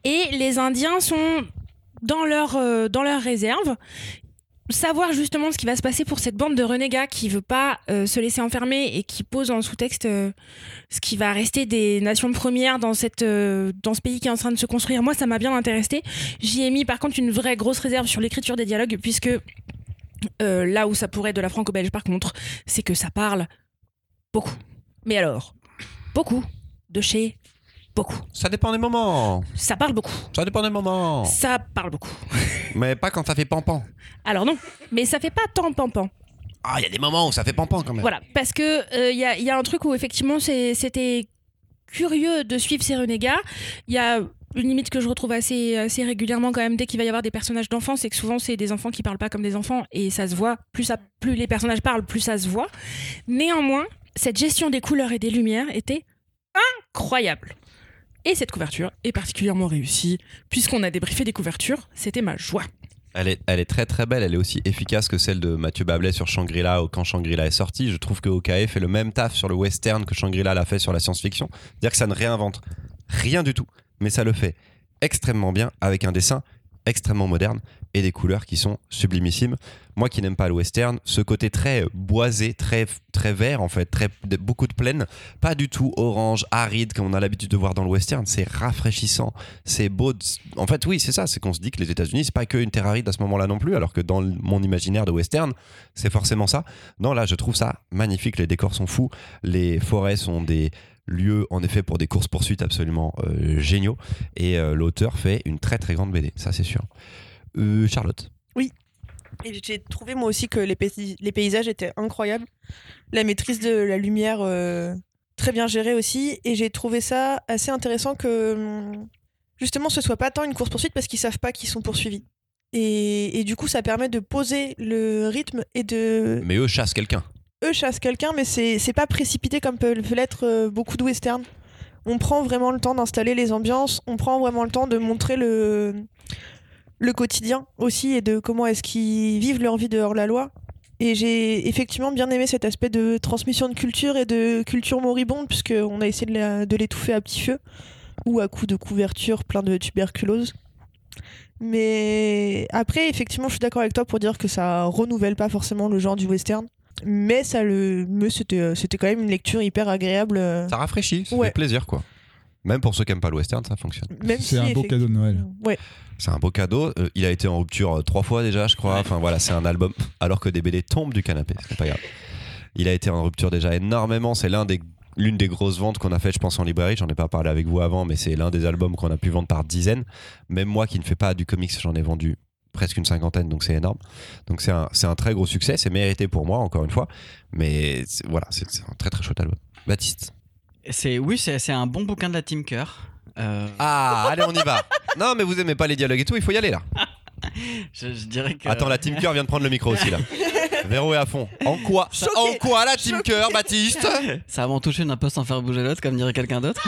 et les Indiens sont dans leur, euh, réserve. Savoir justement ce qui va se passer pour cette bande de renégats qui veut pas euh, se laisser enfermer et qui pose en sous-texte euh, ce qui va rester des nations premières dans, dans ce pays qui est en train de se construire. Moi, ça m'a bien intéressé. J'y ai mis par contre une vraie grosse réserve sur l'écriture des dialogues puisque euh, là où ça pourrait être de la franco-belge, par contre, c'est que ça parle beaucoup. Mais alors, beaucoup de chez beaucoup. Ça dépend des moments. Ça parle beaucoup. Ça dépend des moments. Ça parle beaucoup. [LAUGHS] Mais pas quand ça fait pampan. Alors non, mais ça fait pas tant pampan. Ah, il y a des moments où ça fait pampan quand même. Voilà, parce que il y, a, y a un truc où effectivement c'était curieux de suivre ces renégats. Il y a une limite que je retrouve assez, assez régulièrement quand même dès qu'il va y avoir des personnages d'enfants, c'est que souvent c'est des enfants qui parlent pas comme des enfants et ça se voit. Plus, ça, plus les personnages parlent, plus ça se voit. Néanmoins, cette gestion des couleurs et des lumières était incroyable. Et cette couverture est particulièrement réussie puisqu'on a débriefé des couvertures. C'était ma joie. Elle est, elle est très très belle, elle est aussi efficace que celle de Mathieu Bablet sur Shangri-La quand Shangri-La est sorti. Je trouve que fait le même taf sur le western que Shangri-La l'a fait sur la science-fiction. C'est-à-dire que ça ne réinvente rien du tout, mais ça le fait extrêmement bien avec un dessin extrêmement modernes et des couleurs qui sont sublimissimes. Moi qui n'aime pas le western, ce côté très boisé, très, très vert en fait, beaucoup de plaines, pas du tout orange, aride comme on a l'habitude de voir dans le western, c'est rafraîchissant, c'est beau. En fait, oui, c'est ça, c'est qu'on se dit que les États-Unis, c'est pas que une terre aride à ce moment-là non plus, alors que dans mon imaginaire de western, c'est forcément ça. Non, là, je trouve ça magnifique, les décors sont fous, les forêts sont des lieux en effet pour des courses-poursuites absolument euh, géniaux et euh, l'auteur fait une très très grande BD, ça c'est sûr. Euh, Charlotte? Et j'ai trouvé moi aussi que les, paysages étaient incroyables. La maîtrise de la lumière très bien gérée aussi. Et j'ai trouvé ça assez intéressant que hum, justement ce soit pas tant une course poursuite parce qu'ils savent pas qu'ils sont poursuivis. Et, et du coup ça permet de poser le rythme et de... Mais eux chassent quelqu'un. Eux chassent quelqu'un mais c'est pas précipité comme peut, l'être euh, beaucoup de westerns. On prend vraiment le temps d'installer les ambiances, on prend vraiment le temps de montrer le, quotidien aussi et de comment est-ce qu'ils vivent leur vie dehors la loi. Et j'ai effectivement bien aimé cet aspect de transmission de culture et de culture moribonde, puisqu'on a essayé de l'étouffer à petit feu, ou à coups de couverture plein de tuberculose. Mais après, effectivement, je suis d'accord avec toi pour dire que ça renouvelle pas forcément le genre du western. Mais ça le. Mais c'était, c'était quand même une lecture hyper agréable. euh, Ça rafraîchit, ça Ouais. fait plaisir quoi. Même pour ceux qui n'aiment pas le western, ça fonctionne. Même C'est si, un beau cadeau de Noël. Ouais. C'est un beau cadeau. Euh, il a été en rupture euh, trois fois déjà, je crois. Enfin voilà, c'est un album. Alors que des BD tombent du canapé, c'est pas grave. Il a été en rupture déjà énormément. C'est l'un des l'une des grosses ventes qu'on a fait, je pense, en librairie. J'en ai pas parlé avec vous avant, mais c'est l'un des albums qu'on a pu vendre par dizaines. Même moi qui ne fais pas du comics, j'en ai vendu presque une cinquantaine, donc c'est énorme. Donc c'est un, un très gros succès. C'est mérité pour moi, encore une fois. Mais voilà, c'est un très très chouette album. Baptiste. C'est oui, c'est un bon bouquin de la Team Cœur. Euh, Ah, allez, on y va. [LAUGHS] Non, mais vous aimez pas les dialogues et tout, il faut y aller là. [LAUGHS] je, je dirais que Attends, la Team Cœur vient de prendre le micro aussi là. [LAUGHS] Véro est à fond. En quoi Choqué. En quoi la Team Choqué. Cœur, Baptiste? Ça va m'en toucher d'un peu sans faire bouger l'autre, comme dirait quelqu'un d'autre.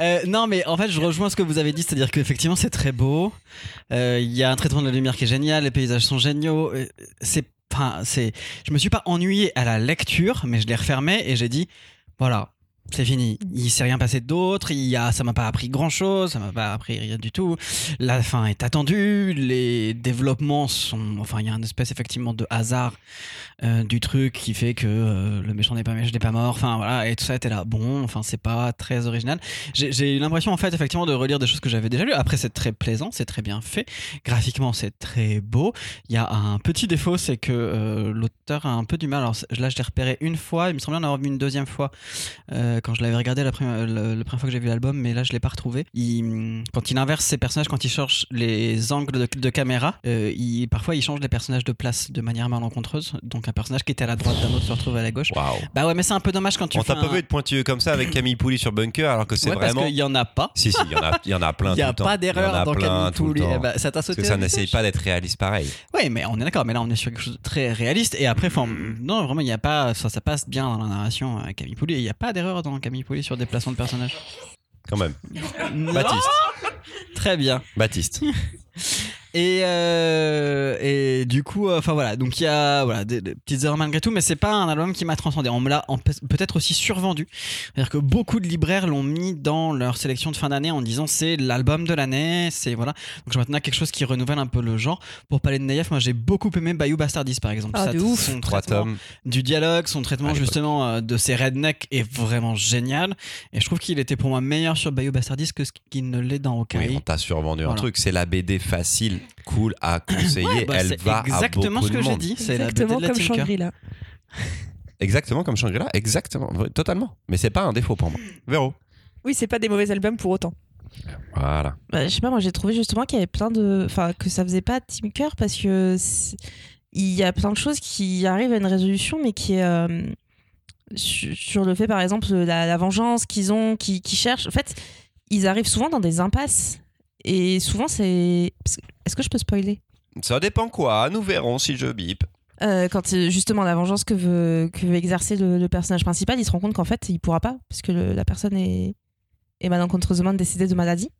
Euh, non, mais en fait, je rejoins ce que vous avez dit, c'est-à-dire qu'effectivement, c'est très beau. Euh, Il y a un traitement de la lumière qui est génial, les paysages sont géniaux. Euh, C'est, enfin, c'est, je me suis pas ennuyé à la lecture, mais je l'ai refermé et j'ai dit, voilà. C'est fini. Il s'est rien passé d'autre. Il y a, ça m'a pas appris grand chose. Ça m'a pas appris rien du tout. La fin est attendue. Les développements sont, enfin, il y a une espèce effectivement de hasard euh, du truc qui fait que euh, le méchant n'est pas méchant, n'est pas mort. Enfin voilà, et tout ça était là. Bon, enfin c'est pas très original. J'ai eu l'impression en fait effectivement de relire des choses que j'avais déjà lues. Après c'est très plaisant, c'est très bien fait. Graphiquement c'est très beau. Il y a un petit défaut, c'est que euh, l'auteur a un peu du mal. Alors là je l'ai repéré une fois, il me semblait en avoir vu une deuxième fois quand je l'avais regardé la première, le- la première fois que j'ai vu l'album, mais là je l'ai pas retrouvé. Il, quand il inverse ses personnages, quand il change les angles de, de caméra, euh, il, parfois il change les personnages de place de manière malencontreuse. Donc un personnage qui était à la droite d'un autre se retrouve à la gauche. Waouh. Bah ouais, mais c'est un peu dommage quand tu On t'a pas un- vu être pointilleux comme ça avec Camille Pouli sur Bunker alors que c'est Ouais, parce vraiment. qu'il y en a pas. Si, si, il y en a, il y en a plein Il n'y a tout pas y d'erreur dans Camille Pouli. Eh ben, ça t'a sauté Parce que ça n'essaye pas d'être réaliste pareil. Oui, mais on est d'accord. Mais là, on est sur quelque chose de très réaliste. Et après, non, vraiment, il n'y a pas. Ça, ça passe bien dans la narration à Camille Pouli. Il n'y a pas d'erreur dans Camille sur des placements de personnages. Quand même. Baptiste. Très bien. Baptiste. [LAUGHS] Et, euh, et du coup, euh, enfin voilà, donc il y a voilà, des, des petites erreurs malgré tout, mais c'est pas un album qui m'a transcendé. On me l'a peut-être aussi survendu. C'est-à-dire que beaucoup de libraires l'ont mis dans leur sélection de fin d'année en disant c'est l'album de l'année, c'est voilà. Donc je m'attendais à quelque chose qui renouvelle un peu le genre. Pour parler de Nayef, moi j'ai beaucoup aimé Bayou Bastardis par exemple. Ah, de ouf. Son Trois traitement tomes. du dialogue, son traitement justement euh, de ses rednecks est vraiment génial. Et je trouve qu'il était pour moi meilleur sur Bayou Bastardis que ce qu'il ne l'est dans Okai. Oui, on t'a survendu un Voilà. truc. C'est la BD facile, cool à conseiller. Ouais, bah, Elle c'est va exactement à beaucoup ce que j'ai dit. C'est Exactement la comme. Shangri-La. Exactement comme Shangri-La. Exactement. Totalement. Mais c'est pas un défaut pour moi. Véro. Oui, c'est pas des mauvais albums pour autant. Voilà. Bah, je sais pas, moi j'ai trouvé justement qu'il y avait plein de. Enfin, que ça faisait pas Team Cœur parce que il y a plein de choses qui arrivent à une résolution, mais qui est. euh, sur sur le fait, par exemple, la, la vengeance qu'ils ont, qui qui cherchent. En fait, ils arrivent souvent dans des impasses. Et souvent, c'est. Est-ce que je peux spoiler? Ça dépend quoi. Nous verrons si je bip. Euh, quand euh, justement la vengeance que veut, que veut exercer le, le personnage principal, il se rend compte qu'en fait il pourra pas parce que le- la personne est, est malencontreusement décédée de maladie.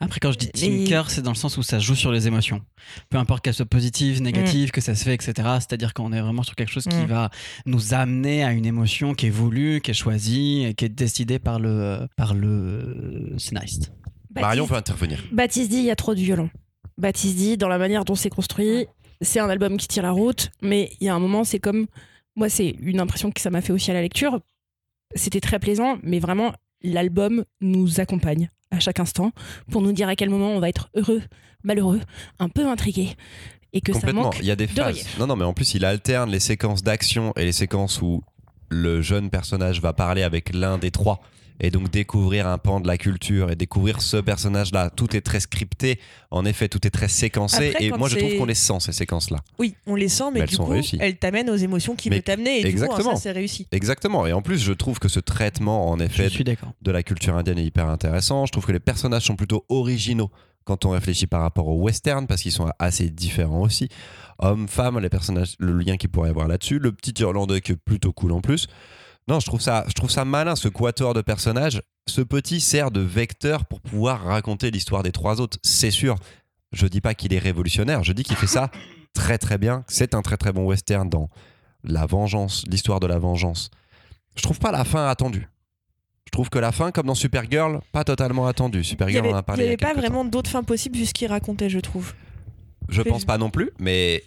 Après, quand je dis Et- Tinker, c'est dans le sens où ça joue sur les émotions. Peu importe qu'elles soient positives, négatives, que ça se fait, etc. C'est-à-dire qu'on est vraiment sur quelque chose qui Mm. va nous amener à une émotion qui est voulue, qui est choisie, et qui est décidée par le, par le scénariste. Marion peut intervenir. Baptiste dit il y a trop de violon. Baptiste dit dans la manière dont c'est construit, c'est un album qui tire la route, mais il y a un moment, c'est comme moi, c'est une impression que ça m'a fait aussi à la lecture. C'était très plaisant, mais vraiment, l'album nous accompagne à chaque instant pour nous dire à quel moment on va être heureux, malheureux, un peu intrigué, et que ça Complètement. manque. Il y a des de phases. relief. Non, non, mais en plus, il alterne les séquences d'action et les séquences où le jeune personnage va parler avec l'un des trois et donc découvrir un pan de la culture et découvrir ce personnage-là. Tout est très scripté. En effet, tout est très séquencé. Après, et moi, je trouve qu'on les sent, ces séquences-là. Oui, on les sent, mais, Mais elles du sont coup, réussies. elles t'amènent aux émotions qui veulent t'amener. Et exactement. du coup, ça, c'est réussi. Exactement. Et en plus, je trouve que ce traitement, en effet, de la culture indienne est hyper intéressant. Je trouve que les personnages sont plutôt originaux quand on réfléchit par rapport au western parce qu'ils sont assez différents aussi. Hommes, femmes, les personnages, le lien qu'il pourrait y avoir là-dessus. Le petit Irlandais qui est plutôt cool en plus. Non, je trouve ça, je trouve ça malin ce quatuor de personnages. Ce petit sert de vecteur pour pouvoir raconter l'histoire des trois autres. C'est sûr. Je dis pas qu'il est révolutionnaire. Je dis qu'il fait ça [LAUGHS] très très bien. C'est un très très bon western dans la vengeance, l'histoire de la vengeance. Je trouve pas la fin attendue. Je trouve que la fin, comme dans Supergirl, pas totalement attendue. N'y Supergirl, avait, on en a il parlé. il y a avait pas vraiment d'autres fins possibles vu ce qu'il racontait, je trouve. Je pense pas non plus, mais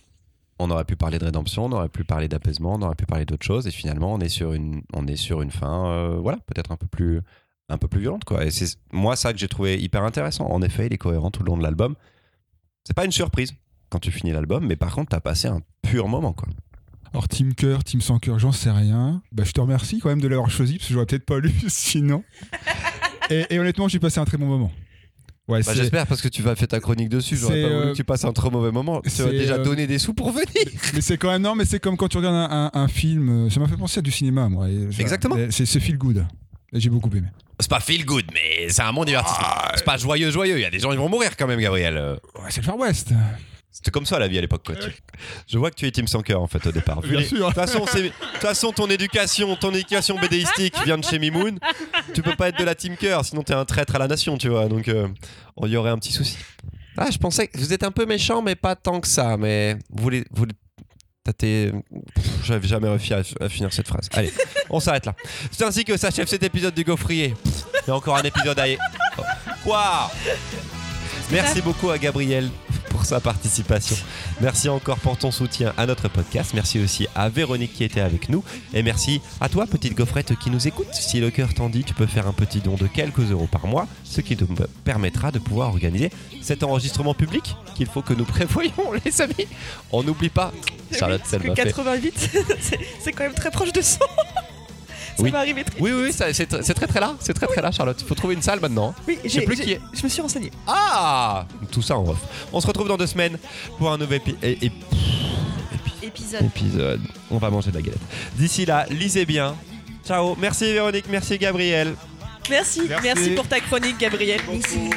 on aurait pu parler de rédemption, on aurait pu parler d'apaisement, on aurait pu parler d'autres choses, et finalement, on est sur une, on est sur une fin, euh, voilà, peut-être un peu plus, un peu plus violente, quoi. Et c'est moi ça que j'ai trouvé hyper intéressant. En effet, il est cohérent tout le long de l'album. C'est pas une surprise quand tu finis l'album, mais par contre, t'as passé un pur moment, quoi. Alors, Team Cœur, Team Sans Cœur, j'en sais rien. Bah, je te remercie quand même de l'avoir choisi parce que j'aurais peut-être pas lu [LAUGHS] sinon. et, et honnêtement, j'ai passé un très bon moment. Ouais, Bah, J'espère parce que tu vas faire ta chronique dessus. J'aurais pas voulu euh, que tu passes un trop mauvais moment. Tu as déjà euh, donné des sous pour venir. mais c'est quand même non, mais c'est comme quand tu regardes un, un- un film. euh, Ça m'a fait penser à du cinéma, moi. Exactement. C'est feel good. J'ai beaucoup aimé. C'est pas feel good, mais c'est un bon divertissement. c'est pas joyeux, joyeux. Il y a des gens qui vont mourir quand même, Gabriel. Ouais, c'est le Far West. C'était comme ça la vie à l'époque. quoi. Tu- Je vois que tu es Team sans cœur en fait au départ. Bien les- sûr. De toute façon, ton éducation, ton éducation bédéistique vient de chez Mimoun. Tu peux pas être de la Team Cœur, sinon t'es un traître à la nation, tu vois. Donc, euh, il y aurait un petit souci. Ah, je pensais que vous êtes un peu méchant, mais pas tant que ça. Mais vous voulez, vous tâter. Pff, J'avais jamais réussi à, à finir cette phrase. Allez, on s'arrête là. C'est ainsi que s'achève cet épisode du Gaufrier. Il y a encore un épisode à. Oh. Quoi? Merci beaucoup à Gabriel pour sa participation. Merci encore pour ton soutien à notre podcast. Merci aussi à Véronique qui était avec nous. Et merci à toi, petite gaufrette qui nous écoute. Si le cœur t'en dit, tu peux faire un petit don de quelques euros par mois, ce qui te permettra de pouvoir organiser cet enregistrement public qu'il faut que nous [LAUGHS] prévoyons, les amis. On n'oublie pas. Charlotte, Oui, ça parce m'a que fait. 88, [LAUGHS] c'est- c'est quand même très proche de 100. Ça Oui. va arriver très Oui, oui, oui, ça- c'est tr- c'est très très là. C'est très très là, Charlotte. Il faut trouver une salle maintenant. Oui, Je sais j'ai- plus j'ai- qui est. je me suis renseigné. Ah Tout ça en off. On se retrouve dans deux semaines pour un nouvel épi- Épisode. épisode. On va manger de la galette. D'ici là, lisez bien. Ciao. Merci Véronique, merci Gabriel. Merci, Merci. merci pour ta chronique, Gabriel. Merci.